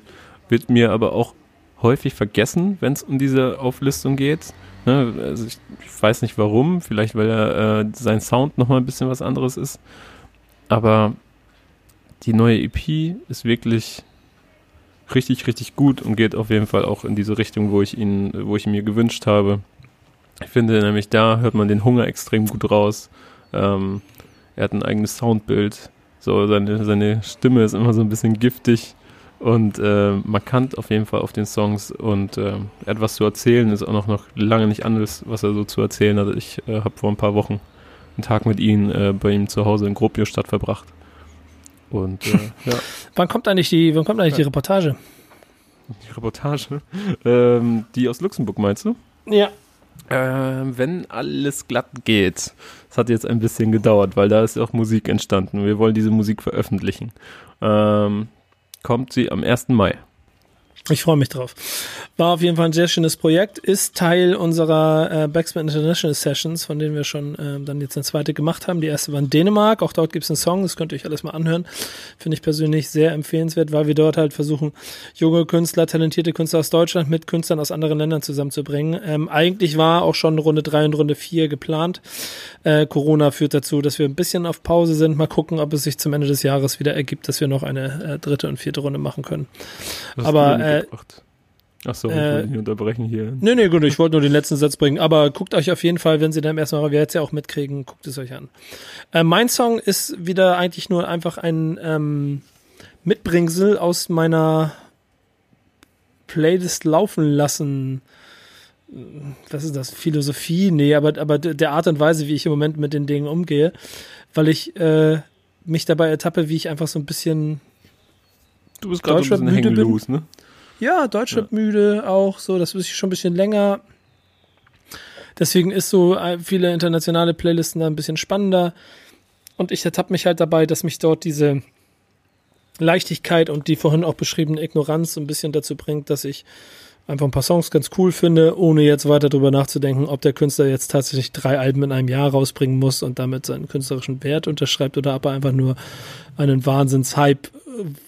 wird mir aber auch häufig vergessen, wenn es um diese Auflistung geht. Ne? Also ich, ich, weiß nicht warum, vielleicht weil er äh, sein Sound nochmal ein bisschen was anderes ist. Aber die neue EP ist wirklich richtig, richtig gut und geht auf jeden Fall auch in diese Richtung, wo ich ihn, wo ich ihn mir gewünscht habe. Ich finde nämlich, da hört man den Hunger extrem gut raus. Ähm, er hat ein eigenes Soundbild. So, seine, seine Stimme ist immer so ein bisschen giftig und äh, markant auf jeden Fall auf den Songs. Und äh, er hat was zu erzählen, ist auch noch, noch lange nicht anders, was er so zu erzählen hat. Ich äh, habe vor ein paar Wochen einen Tag mit ihm äh, bei ihm zu Hause in Grobio-Stadt verbracht. Und äh, ja. wann kommt eigentlich die, wann kommt eigentlich die Reportage? Die Reportage? Ähm, die aus Luxemburg meinst du? Ja. Äh, wenn alles glatt geht. Es hat jetzt ein bisschen gedauert, weil da ist auch Musik entstanden. Wir wollen diese Musik veröffentlichen. Ähm, kommt sie am 1. Mai. Ich freue mich drauf. War auf jeden Fall ein sehr schönes Projekt, ist Teil unserer äh, Backspin International Sessions, von denen wir schon äh, dann jetzt eine zweite gemacht haben. Die erste war in Dänemark, auch dort gibt es einen Song, das könnt ihr euch alles mal anhören. Finde ich persönlich sehr empfehlenswert, weil wir dort halt versuchen, junge Künstler, talentierte Künstler aus Deutschland mit Künstlern aus anderen Ländern zusammenzubringen. Ähm, eigentlich war auch schon Runde drei und Runde vier geplant. Äh, Corona führt dazu, dass wir ein bisschen auf Pause sind. Mal gucken, ob es sich zum Ende des Jahres wieder ergibt, dass wir noch eine äh, dritte und vierte Runde machen können. Aber äh, Achso, ich äh, nicht unterbrechen hier. Nee, nee, gut, ich wollte nur den letzten Satz bringen. Aber guckt euch auf jeden Fall, wenn sie dann erstmal, wir jetzt ja auch mitkriegen, guckt es euch an. Äh, mein Song ist wieder eigentlich nur einfach ein ähm, Mitbringsel aus meiner Playlist laufen lassen. Was ist das? Philosophie? Nee, aber, aber der Art und Weise, wie ich im Moment mit den Dingen umgehe, weil ich äh, mich dabei ertappe, wie ich einfach so ein bisschen. Du bist gerade ein bisschen hängen loose, ne? Ja, Deutschland müde auch so, das ist schon ein bisschen länger. Deswegen ist so äh, viele internationale Playlisten da ein bisschen spannender. Und ich ertappe mich halt dabei, dass mich dort diese Leichtigkeit und die vorhin auch beschriebene Ignoranz ein bisschen dazu bringt, dass ich einfach ein paar Songs ganz cool finde, ohne jetzt weiter darüber nachzudenken, ob der Künstler jetzt tatsächlich drei Alben in einem Jahr rausbringen muss und damit seinen künstlerischen Wert unterschreibt oder ob er einfach nur einen Wahnsinns-Hype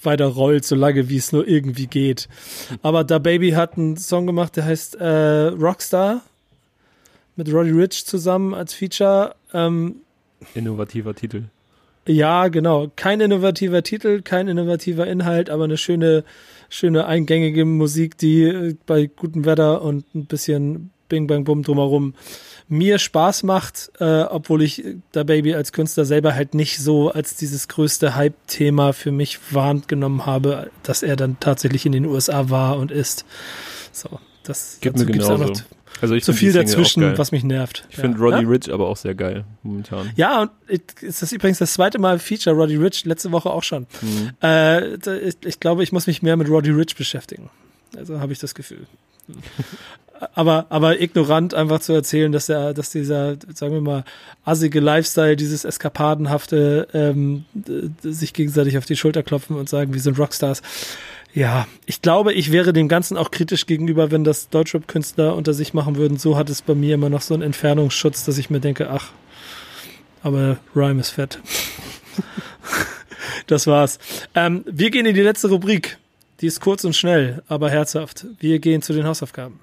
weiter rollt, solange wie es nur irgendwie geht. Aber Da Baby hat einen Song gemacht, der heißt äh, Rockstar mit Roddy Rich zusammen als Feature. Ähm, Innovativer Titel. Ja, genau. Kein innovativer Titel, kein innovativer Inhalt, aber eine schöne, schöne eingängige Musik, die äh, bei gutem Wetter und ein bisschen Bing Bang Bum drumherum mir Spaß macht, äh, obwohl ich da Baby als Künstler selber halt nicht so als dieses größte Hype-Thema für mich wahrgenommen habe, dass er dann tatsächlich in den USA war und ist. So, das gibt mir genauso. Also ich zu viel dazwischen, was mich nervt. Ich ja. finde Roddy ja? Rich aber auch sehr geil momentan. Ja, und ist das übrigens das zweite Mal Feature Roddy Rich, letzte Woche auch schon. Mhm. Äh, ich, ich glaube, ich muss mich mehr mit Roddy Rich beschäftigen. Also habe ich das Gefühl aber, aber ignorant einfach zu erzählen, dass der, dass dieser, sagen wir mal, assige Lifestyle, dieses eskapadenhafte, ähm, sich gegenseitig auf die Schulter klopfen und sagen, wir sind Rockstars. Ja, ich glaube, ich wäre dem Ganzen auch kritisch gegenüber, wenn das Deutschrap-Künstler unter sich machen würden. So hat es bei mir immer noch so einen Entfernungsschutz, dass ich mir denke, ach, aber Rhyme ist fett. das war's. Ähm, wir gehen in die letzte Rubrik. Die ist kurz und schnell, aber herzhaft. Wir gehen zu den Hausaufgaben.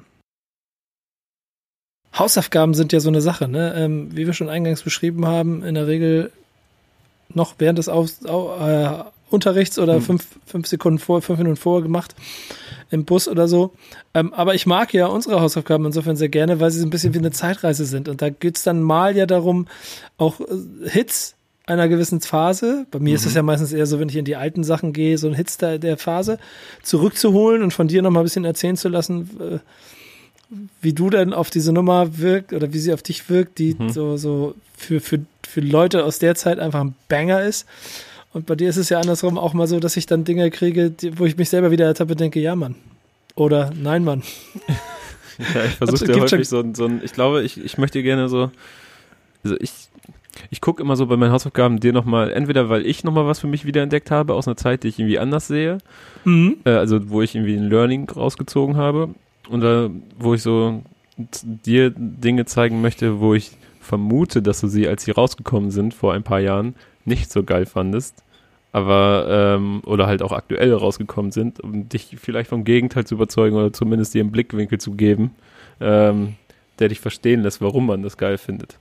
Hausaufgaben sind ja so eine Sache, ne? Ähm, wie wir schon eingangs beschrieben haben, in der Regel noch während des Aus, äh, Unterrichts oder hm. fünf, fünf Sekunden vor, fünf Minuten vorher gemacht im Bus oder so. Ähm, aber ich mag ja unsere Hausaufgaben insofern sehr gerne, weil sie so ein bisschen wie eine Zeitreise sind. Und da geht's dann mal ja darum, auch äh, Hits einer gewissen Phase, bei mir mhm. ist es ja meistens eher so, wenn ich in die alten Sachen gehe, so ein Hits der, der Phase, zurückzuholen und von dir nochmal ein bisschen erzählen zu lassen, äh, wie du denn auf diese Nummer wirkt oder wie sie auf dich wirkt, die mhm. so, so für, für, für Leute aus der Zeit einfach ein Banger ist. Und bei dir ist es ja andersrum auch mal so, dass ich dann Dinge kriege, die, wo ich mich selber wieder ertappe und denke, ja, Mann. Oder nein, Mann. ja, ich versuche ja häufig so, so ein, ich glaube, ich, ich möchte gerne so, also ich, ich gucke immer so bei meinen Hausaufgaben dir nochmal, entweder weil ich nochmal was für mich wiederentdeckt habe aus einer Zeit, die ich irgendwie anders sehe, mhm. äh, also wo ich irgendwie ein Learning rausgezogen habe, oder wo ich so dir Dinge zeigen möchte, wo ich vermute, dass du sie, als sie rausgekommen sind vor ein paar Jahren, nicht so geil fandest, aber ähm, oder halt auch aktuell rausgekommen sind, um dich vielleicht vom Gegenteil zu überzeugen oder zumindest dir einen Blickwinkel zu geben, ähm, der dich verstehen lässt, warum man das geil findet.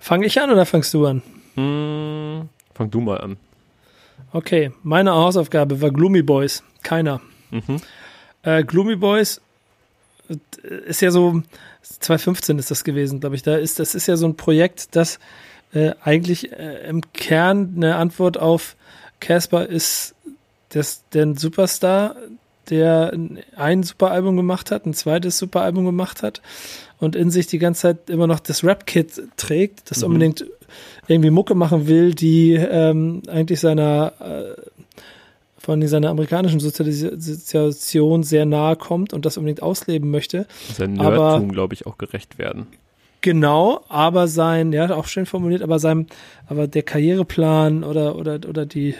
Fange ich an oder fangst du an? Hm, fang du mal an. Okay, meine Hausaufgabe war Gloomy Boys. Keiner. Mhm. Äh, Gloomy Boys äh, ist ja so, 2015 ist das gewesen, glaube ich. Da ist, das ist ja so ein Projekt, das äh, eigentlich äh, im Kern eine Antwort auf Casper ist das, der Superstar, der ein Superalbum gemacht hat, ein zweites Superalbum gemacht hat und in sich die ganze Zeit immer noch das Rap-Kit trägt, das mhm. unbedingt irgendwie Mucke machen will, die ähm, eigentlich seiner äh, von seiner amerikanischen Sozialisation sehr nahe kommt und das unbedingt ausleben möchte. Sein Nerdtum, glaube ich, auch gerecht werden. Genau, aber sein, ja, auch schön formuliert, aber sein, aber der Karriereplan oder, oder, oder die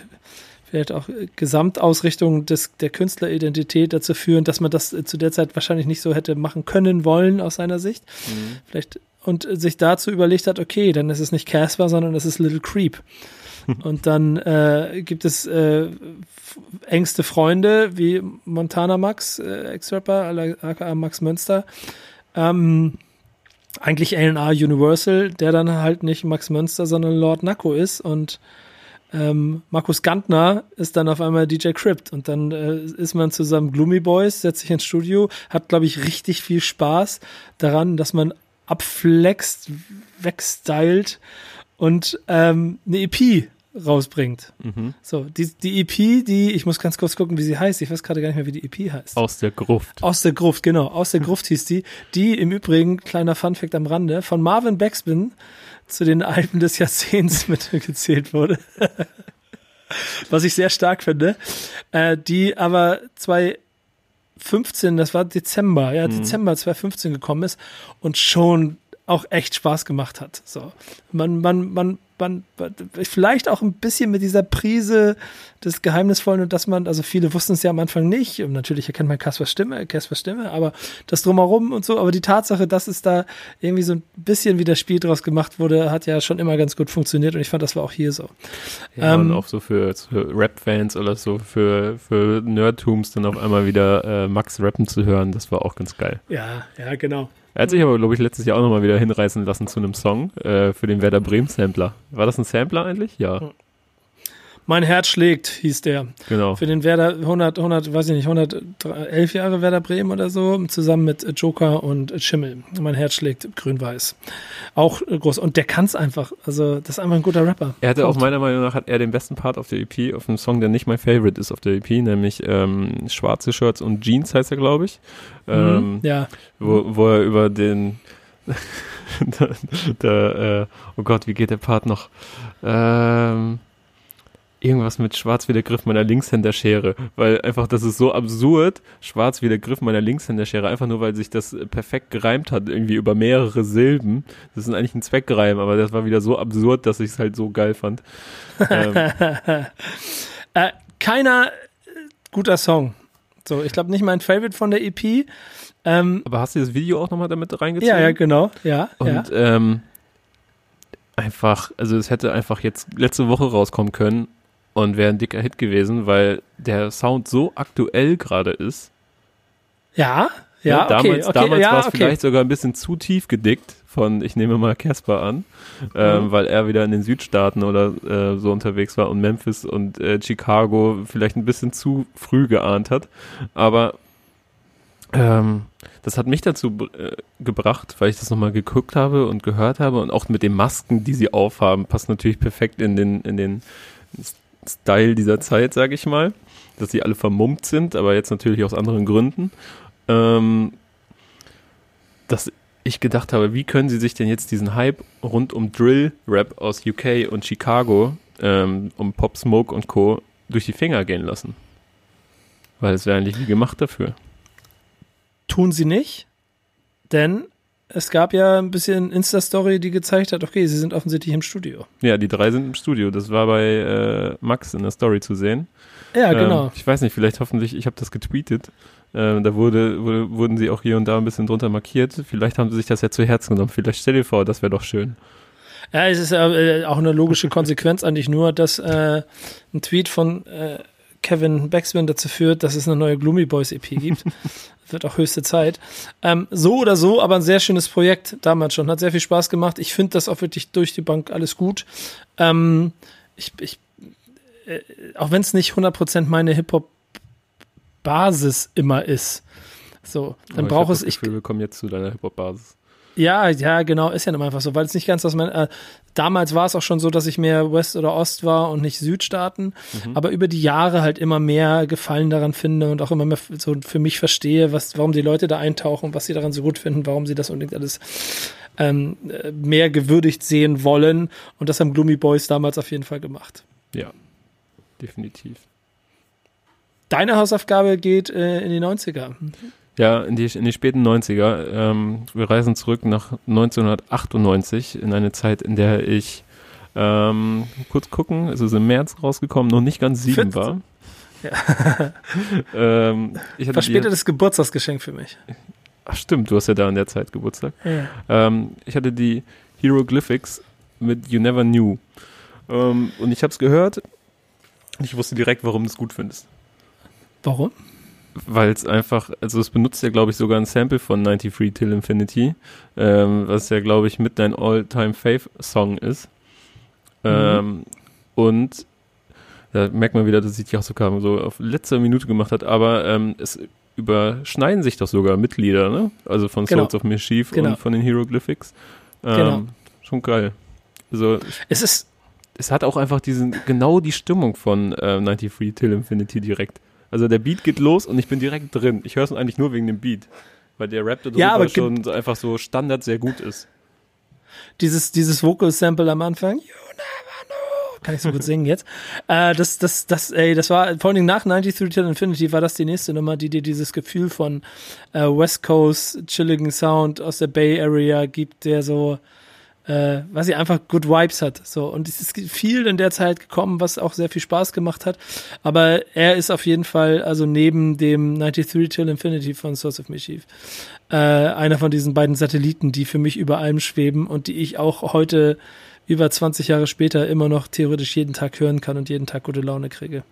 vielleicht auch Gesamtausrichtung des, der Künstleridentität dazu führen, dass man das zu der Zeit wahrscheinlich nicht so hätte machen können wollen aus seiner Sicht. Mhm. Vielleicht und sich dazu überlegt hat, okay, dann ist es nicht Casper, sondern es ist Little Creep. und dann äh, gibt es äh, engste Freunde wie Montana Max, äh, Ex-Rapper, aka Max Münster, ähm, eigentlich LNA Universal, der dann halt nicht Max Münster, sondern Lord Nacco ist und ähm, Markus Gantner ist dann auf einmal DJ Crypt und dann äh, ist man zusammen Gloomy Boys, setzt sich ins Studio, hat glaube ich richtig viel Spaß daran, dass man abflext, wegstylt und ähm, eine EP rausbringt. Mhm. So, die, die EP, die, ich muss ganz kurz gucken, wie sie heißt. Ich weiß gerade gar nicht mehr, wie die EP heißt. Aus der Gruft. Aus der Gruft, genau. Aus der Gruft hieß die. Die im Übrigen, kleiner Funfact am Rande, von Marvin Backspin zu den Alben des Jahrzehnts mitgezählt wurde. Was ich sehr stark finde. Äh, die aber 2015, das war Dezember, ja, mhm. Dezember 2015 gekommen ist und schon auch echt Spaß gemacht hat. So, man, man, man man, vielleicht auch ein bisschen mit dieser Prise des Geheimnisvollen und dass man, also viele wussten es ja am Anfang nicht und natürlich erkennt man Kaspers Stimme, Kaspers Stimme, aber das drumherum und so, aber die Tatsache, dass es da irgendwie so ein bisschen wie das Spiel draus gemacht wurde, hat ja schon immer ganz gut funktioniert und ich fand, das war auch hier so. Ja, ähm, und auch so für, für Rap-Fans oder so, für, für Nerdtums dann auf einmal wieder äh, Max rappen zu hören, das war auch ganz geil. Ja, ja, genau. Er hat sich aber, glaube ich, letztes Jahr auch nochmal wieder hinreißen lassen zu einem Song äh, für den Werder Bremen Sampler. War das ein Sampler eigentlich? Ja. Mein Herz schlägt, hieß der. Genau. Für den Werder 100, 100, weiß ich nicht, 111 Jahre Werder Bremen oder so, zusammen mit Joker und Schimmel. Mein Herz schlägt grün-weiß. Auch groß. Und der kann's einfach. Also, das ist einfach ein guter Rapper. Er hatte Kommt. auch meiner Meinung nach hat er den besten Part auf der EP, auf einem Song, der nicht mein Favorite ist auf der EP, nämlich ähm, Schwarze Shirts und Jeans heißt er, glaube ich. Mhm, ähm, ja. Wo, wo er über den da, da, äh, oh Gott, wie geht der Part noch? Ähm, irgendwas mit schwarz wie der Griff meiner Linkshänderschere, weil einfach das ist so absurd, schwarz wie der Griff meiner Linkshänderschere, einfach nur weil sich das perfekt gereimt hat, irgendwie über mehrere Silben. Das ist eigentlich ein Zweckreim, aber das war wieder so absurd, dass ich es halt so geil fand. ähm. äh, keiner guter Song. So, ich glaube nicht mein Favorite von der EP. Ähm, aber hast du das Video auch nochmal damit reingezogen? Ja, ja, genau, ja. Und ja. Ähm, einfach, also es hätte einfach jetzt letzte Woche rauskommen können und wäre ein dicker Hit gewesen, weil der Sound so aktuell gerade ist. Ja, ja, ja damals, okay, damals ja, war es okay. vielleicht sogar ein bisschen zu tief gedickt von, ich nehme mal Casper an, ähm, mhm. weil er wieder in den Südstaaten oder äh, so unterwegs war und Memphis und äh, Chicago vielleicht ein bisschen zu früh geahnt hat. Aber ähm, das hat mich dazu äh, gebracht, weil ich das nochmal geguckt habe und gehört habe und auch mit den Masken, die sie aufhaben, passt natürlich perfekt in den, in den Style dieser Zeit, sage ich mal. Dass sie alle vermummt sind, aber jetzt natürlich aus anderen Gründen. Ähm, dass ich gedacht habe, wie können sie sich denn jetzt diesen Hype rund um Drill-Rap aus UK und Chicago, ähm, um Pop Smoke und Co. durch die Finger gehen lassen? Weil es wäre eigentlich wie gemacht dafür. Tun sie nicht, denn es gab ja ein bisschen Insta-Story, die gezeigt hat, okay, sie sind offensichtlich im Studio. Ja, die drei sind im Studio. Das war bei äh, Max in der Story zu sehen. Ja, genau. Ähm, ich weiß nicht, vielleicht hoffentlich, ich habe das getweetet. Ähm, da wurde, wurde, wurden sie auch hier und da ein bisschen drunter markiert. Vielleicht haben sie sich das ja zu Herzen genommen. Vielleicht stell dir vor, das wäre doch schön. Ja, es ist äh, auch eine logische Konsequenz eigentlich nur, dass äh, ein Tweet von äh, Kevin Backspin dazu führt, dass es eine neue Gloomy Boys EP gibt. Wird auch höchste Zeit. Ähm, so oder so, aber ein sehr schönes Projekt damals schon. Hat sehr viel Spaß gemacht. Ich finde das auch wirklich durch die Bank alles gut. Ähm, ich, ich, äh, auch wenn es nicht 100% meine Hip-Hop-Basis immer ist. So, dann braucht es. Ich, Gefühl, wir kommen jetzt zu deiner Hip-Hop-Basis. Ja, ja, genau, ist ja immer einfach so, weil es nicht ganz aus meinem. Äh, damals war es auch schon so, dass ich mehr West oder Ost war und nicht Südstaaten, mhm. aber über die Jahre halt immer mehr Gefallen daran finde und auch immer mehr so für mich verstehe, was, warum die Leute da eintauchen, was sie daran so gut finden, warum sie das unbedingt alles ähm, mehr gewürdigt sehen wollen. Und das haben Gloomy Boys damals auf jeden Fall gemacht. Ja, definitiv. Deine Hausaufgabe geht äh, in die 90er. Ja, in die, in die späten 90er. Ähm, wir reisen zurück nach 1998 in eine Zeit, in der ich ähm, kurz gucken, es ist im März rausgekommen, noch nicht ganz sieben war. Ja. ähm, Verspätetes die, Geburtstagsgeschenk für mich. Ach stimmt, du hast ja da in der Zeit Geburtstag. Ja. Ähm, ich hatte die Hieroglyphics mit You Never Knew. Ähm, und ich habe es gehört. Ich wusste direkt, warum du es gut findest. Warum? Weil es einfach, also es benutzt ja, glaube ich, sogar ein Sample von 93 Till Infinity, ähm, was ja, glaube ich, mit dein All-Time-Fave-Song ist. Mhm. Ähm, und da merkt man wieder, dass sich die Hausaufgaben so auf letzter Minute gemacht hat, aber ähm, es überschneiden sich doch sogar Mitglieder, ne? Also von genau. Souls of Mischief genau. und von den Hieroglyphics. Ähm, genau. Schon geil. Also es ist es hat auch einfach diesen genau die Stimmung von äh, 93 Till Infinity direkt. Also der Beat geht los und ich bin direkt drin. Ich höre es eigentlich nur wegen dem Beat. Weil der Rap darüber ja, aber schon so einfach so Standard sehr gut ist. Dieses, dieses Vocal-Sample am Anfang, you never know, kann ich so gut singen jetzt. Äh, das, das, das, ey, das war, vor allen Dingen nach 93 Till Infinity war das die nächste Nummer, die dir dieses Gefühl von äh, West Coast, chilligen Sound aus der Bay Area gibt, der so, äh, was sie einfach good Vibes hat. So und es ist viel in der Zeit gekommen, was auch sehr viel Spaß gemacht hat. Aber er ist auf jeden Fall, also neben dem 93 Till Infinity von Source of Mischief, äh, einer von diesen beiden Satelliten, die für mich über allem schweben und die ich auch heute über 20 Jahre später immer noch theoretisch jeden Tag hören kann und jeden Tag gute Laune kriege.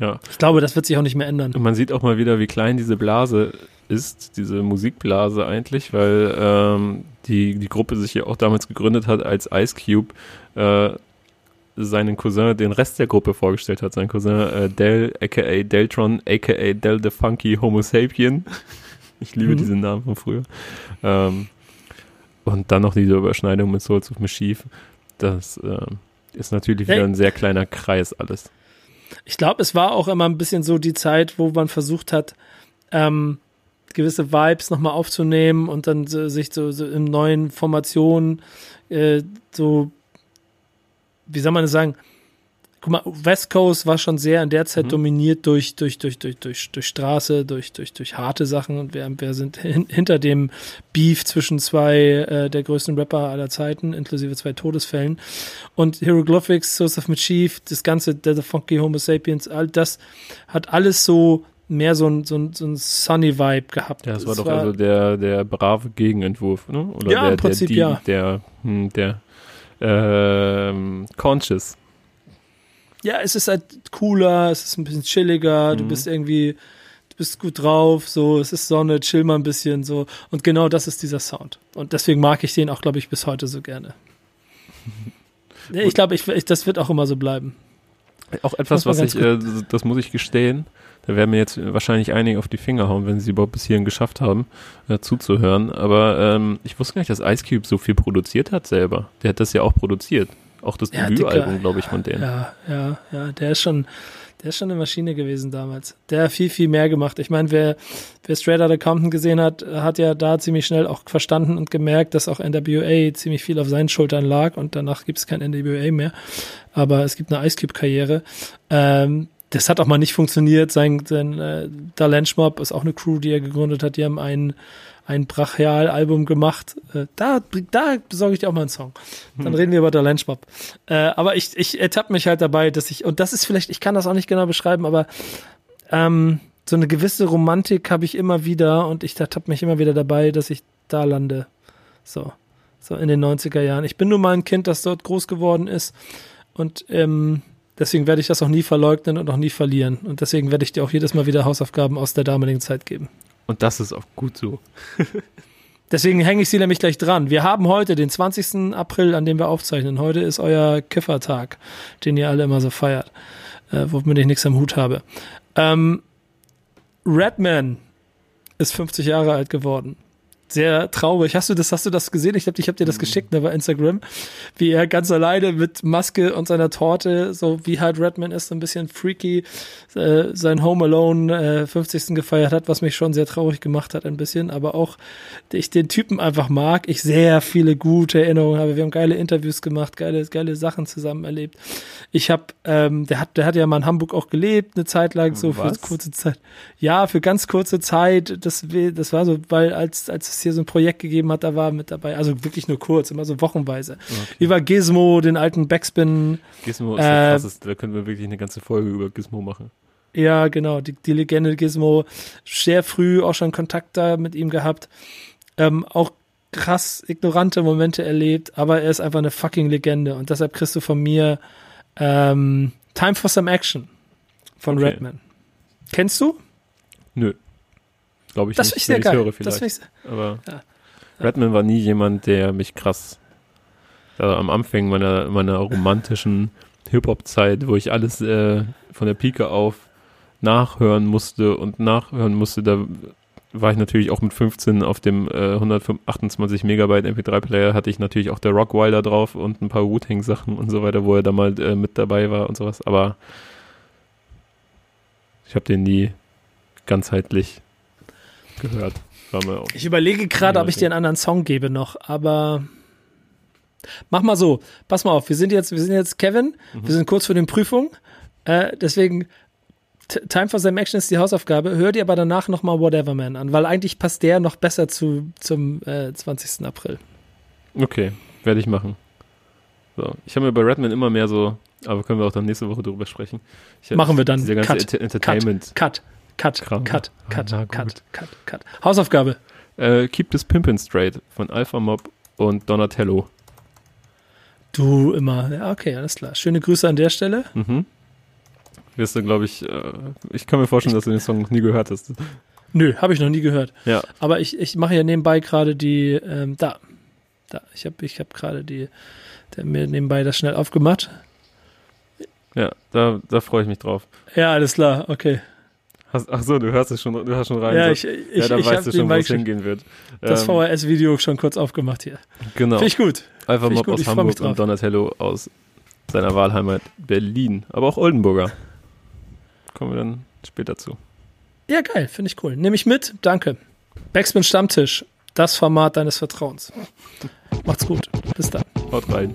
Ja. Ich glaube, das wird sich auch nicht mehr ändern. Und man sieht auch mal wieder, wie klein diese Blase ist, diese Musikblase eigentlich, weil ähm, die, die Gruppe sich ja auch damals gegründet hat, als Ice Cube äh, seinen Cousin, den Rest der Gruppe vorgestellt hat. Sein Cousin äh, Del, aka Deltron, aka Del the Funky Homo Sapien. ich liebe mhm. diesen Namen von früher. Ähm, und dann noch diese Überschneidung mit Souls of Mischief. Das äh, ist natürlich wieder ein sehr kleiner Kreis alles. Ich glaube, es war auch immer ein bisschen so die Zeit, wo man versucht hat, ähm, gewisse Vibes nochmal aufzunehmen und dann so, sich so, so in neuen Formationen äh, so, wie soll man das sagen? Guck mal, West Coast war schon sehr in der Zeit mhm. dominiert durch, durch, durch, durch, durch, durch Straße, durch, durch, durch harte Sachen und wir, wir sind hin, hinter dem Beef zwischen zwei äh, der größten Rapper aller Zeiten, inklusive zwei Todesfällen. Und Hieroglyphics, Source of Mischief, das ganze, The Funky Homo Sapiens, all das hat alles so mehr so ein, so ein, so ein Sunny Vibe gehabt. Ja, das war es doch war, also der, der brave Gegenentwurf, ne? Oder ja, der, im Prinzip, der, ja. Der, hm, der, ähm, Conscious. Ja, es ist halt cooler, es ist ein bisschen chilliger, mhm. du bist irgendwie, du bist gut drauf, so, es ist Sonne, chill mal ein bisschen, so. Und genau das ist dieser Sound. Und deswegen mag ich den auch, glaube ich, bis heute so gerne. ich glaube, ich, ich, das wird auch immer so bleiben. Auch etwas, was ich, äh, das muss ich gestehen, da werden mir jetzt wahrscheinlich einige auf die Finger hauen, wenn sie überhaupt bis hierhin geschafft haben, äh, zuzuhören. Aber ähm, ich wusste gar nicht, dass Ice Cube so viel produziert hat selber. Der hat das ja auch produziert. Auch das ja, Debütalbum, glaube ich, von denen. Ja, ja, ja, der ist schon, der ist schon eine Maschine gewesen damals. Der hat viel, viel mehr gemacht. Ich meine, wer, wer Straight Outta Compton gesehen hat, hat ja da ziemlich schnell auch verstanden und gemerkt, dass auch NWA ziemlich viel auf seinen Schultern lag und danach gibt es kein NWA mehr. Aber es gibt eine Ice Cube-Karriere. Ähm, das hat auch mal nicht funktioniert. Sein, sein äh, Dalench Mob ist auch eine Crew, die er gegründet hat. Die haben einen ein Brachial-Album gemacht. Äh, da, da besorge ich dir auch mal einen Song. Dann hm. reden wir über der Lenschwab. Äh, aber ich, ich ertappe mich halt dabei, dass ich, und das ist vielleicht, ich kann das auch nicht genau beschreiben, aber ähm, so eine gewisse Romantik habe ich immer wieder und ich ertappe mich immer wieder dabei, dass ich da lande. So. So in den 90er Jahren. Ich bin nun mal ein Kind, das dort groß geworden ist. Und ähm, deswegen werde ich das auch nie verleugnen und auch nie verlieren. Und deswegen werde ich dir auch jedes Mal wieder Hausaufgaben aus der damaligen Zeit geben. Und das ist auch gut so. Deswegen hänge ich sie nämlich gleich dran. Wir haben heute den 20. April, an dem wir aufzeichnen. Heute ist euer Kiffertag, den ihr alle immer so feiert, äh, womit ich nichts am Hut habe. Ähm, Redman ist 50 Jahre alt geworden sehr traurig. Hast du das, hast du das gesehen? Ich glaube, ich habe dir das mhm. geschickt ne, bei Instagram, wie er ganz alleine mit Maske und seiner Torte, so wie halt Redman ist, so ein bisschen freaky, äh, sein Home Alone äh, 50. gefeiert hat, was mich schon sehr traurig gemacht hat ein bisschen, aber auch ich den Typen einfach mag, ich sehr viele gute Erinnerungen habe. Wir haben geile Interviews gemacht, geile, geile Sachen zusammen erlebt. Ich habe, ähm, der hat, der hat ja mal in Hamburg auch gelebt, eine Zeit lang, so was? für kurze Zeit. Ja, für ganz kurze Zeit. Das, das war so, weil als, als es hier so ein Projekt gegeben hat, da war mit dabei, also wirklich nur kurz, immer so wochenweise. Okay. Über Gizmo, den alten Backspin. Gizmo ist äh, krasses, da können wir wirklich eine ganze Folge über Gizmo machen. Ja, genau, die, die Legende Gizmo. Sehr früh auch schon Kontakt da mit ihm gehabt. Ähm, auch krass ignorante Momente erlebt, aber er ist einfach eine fucking Legende und deshalb kriegst du von mir ähm, Time for Some Action von okay. Redman. Kennst du? Nö glaube ich das nicht. Ich sehr geil. höre vielleicht. Das ich, Aber ja. Redman war nie jemand, der mich krass also am Anfang meiner, meiner romantischen Hip-Hop-Zeit, wo ich alles äh, von der Pike auf nachhören musste und nachhören musste, da war ich natürlich auch mit 15 auf dem äh, 128 Megabyte MP3-Player, hatte ich natürlich auch der Rockwilder drauf und ein paar Wu-Tang-Sachen und so weiter, wo er da mal äh, mit dabei war und sowas, aber ich habe den nie ganzheitlich gehört. Ich überlege gerade, ob ich dir einen anderen Song gebe noch, aber mach mal so. Pass mal auf, wir sind jetzt, wir sind jetzt Kevin, mhm. wir sind kurz vor den Prüfungen. Äh, deswegen Time for Some Action ist die Hausaufgabe. Hör dir aber danach nochmal Whatever Man an, weil eigentlich passt der noch besser zu, zum äh, 20. April. Okay, werde ich machen. So. Ich habe mir bei Redman immer mehr so, aber können wir auch dann nächste Woche drüber sprechen. Machen wir dann. Diese ganze Cut, Entertainment. Cut. Cut. Cut, Kram. Cut, Cut, ah, Cut, Cut, Cut. Hausaufgabe. Äh, Keep this Pimpin' Straight von Alpha Mob und Donatello. Du immer. Ja, okay, alles klar. Schöne Grüße an der Stelle. Mhm. Wirst du, glaube ich, äh, ich kann mir vorstellen, ich, dass du den Song noch nie gehört hast. Nö, habe ich noch nie gehört. Ja. Aber ich, ich mache ja nebenbei gerade die, ähm, da, da, ich habe ich hab gerade die, der, mir nebenbei das schnell aufgemacht. Ja, da, da freue ich mich drauf. Ja, alles klar, okay. Hast, ach so, du hörst es schon, du hast schon rein. Ja, ich, ich, ja dann ich weißt du schon, wo es hingehen wird. Das ähm, VHS-Video schon kurz aufgemacht hier. Genau. Finde ich gut. Einfach Mob aus Hamburg und Donatello aus seiner Wahlheimat Berlin, aber auch Oldenburger. Kommen wir dann später zu. Ja, geil, finde ich cool. Nehme ich mit, danke. Backspin Stammtisch, das Format deines Vertrauens. Macht's gut. Bis dann. Haut rein.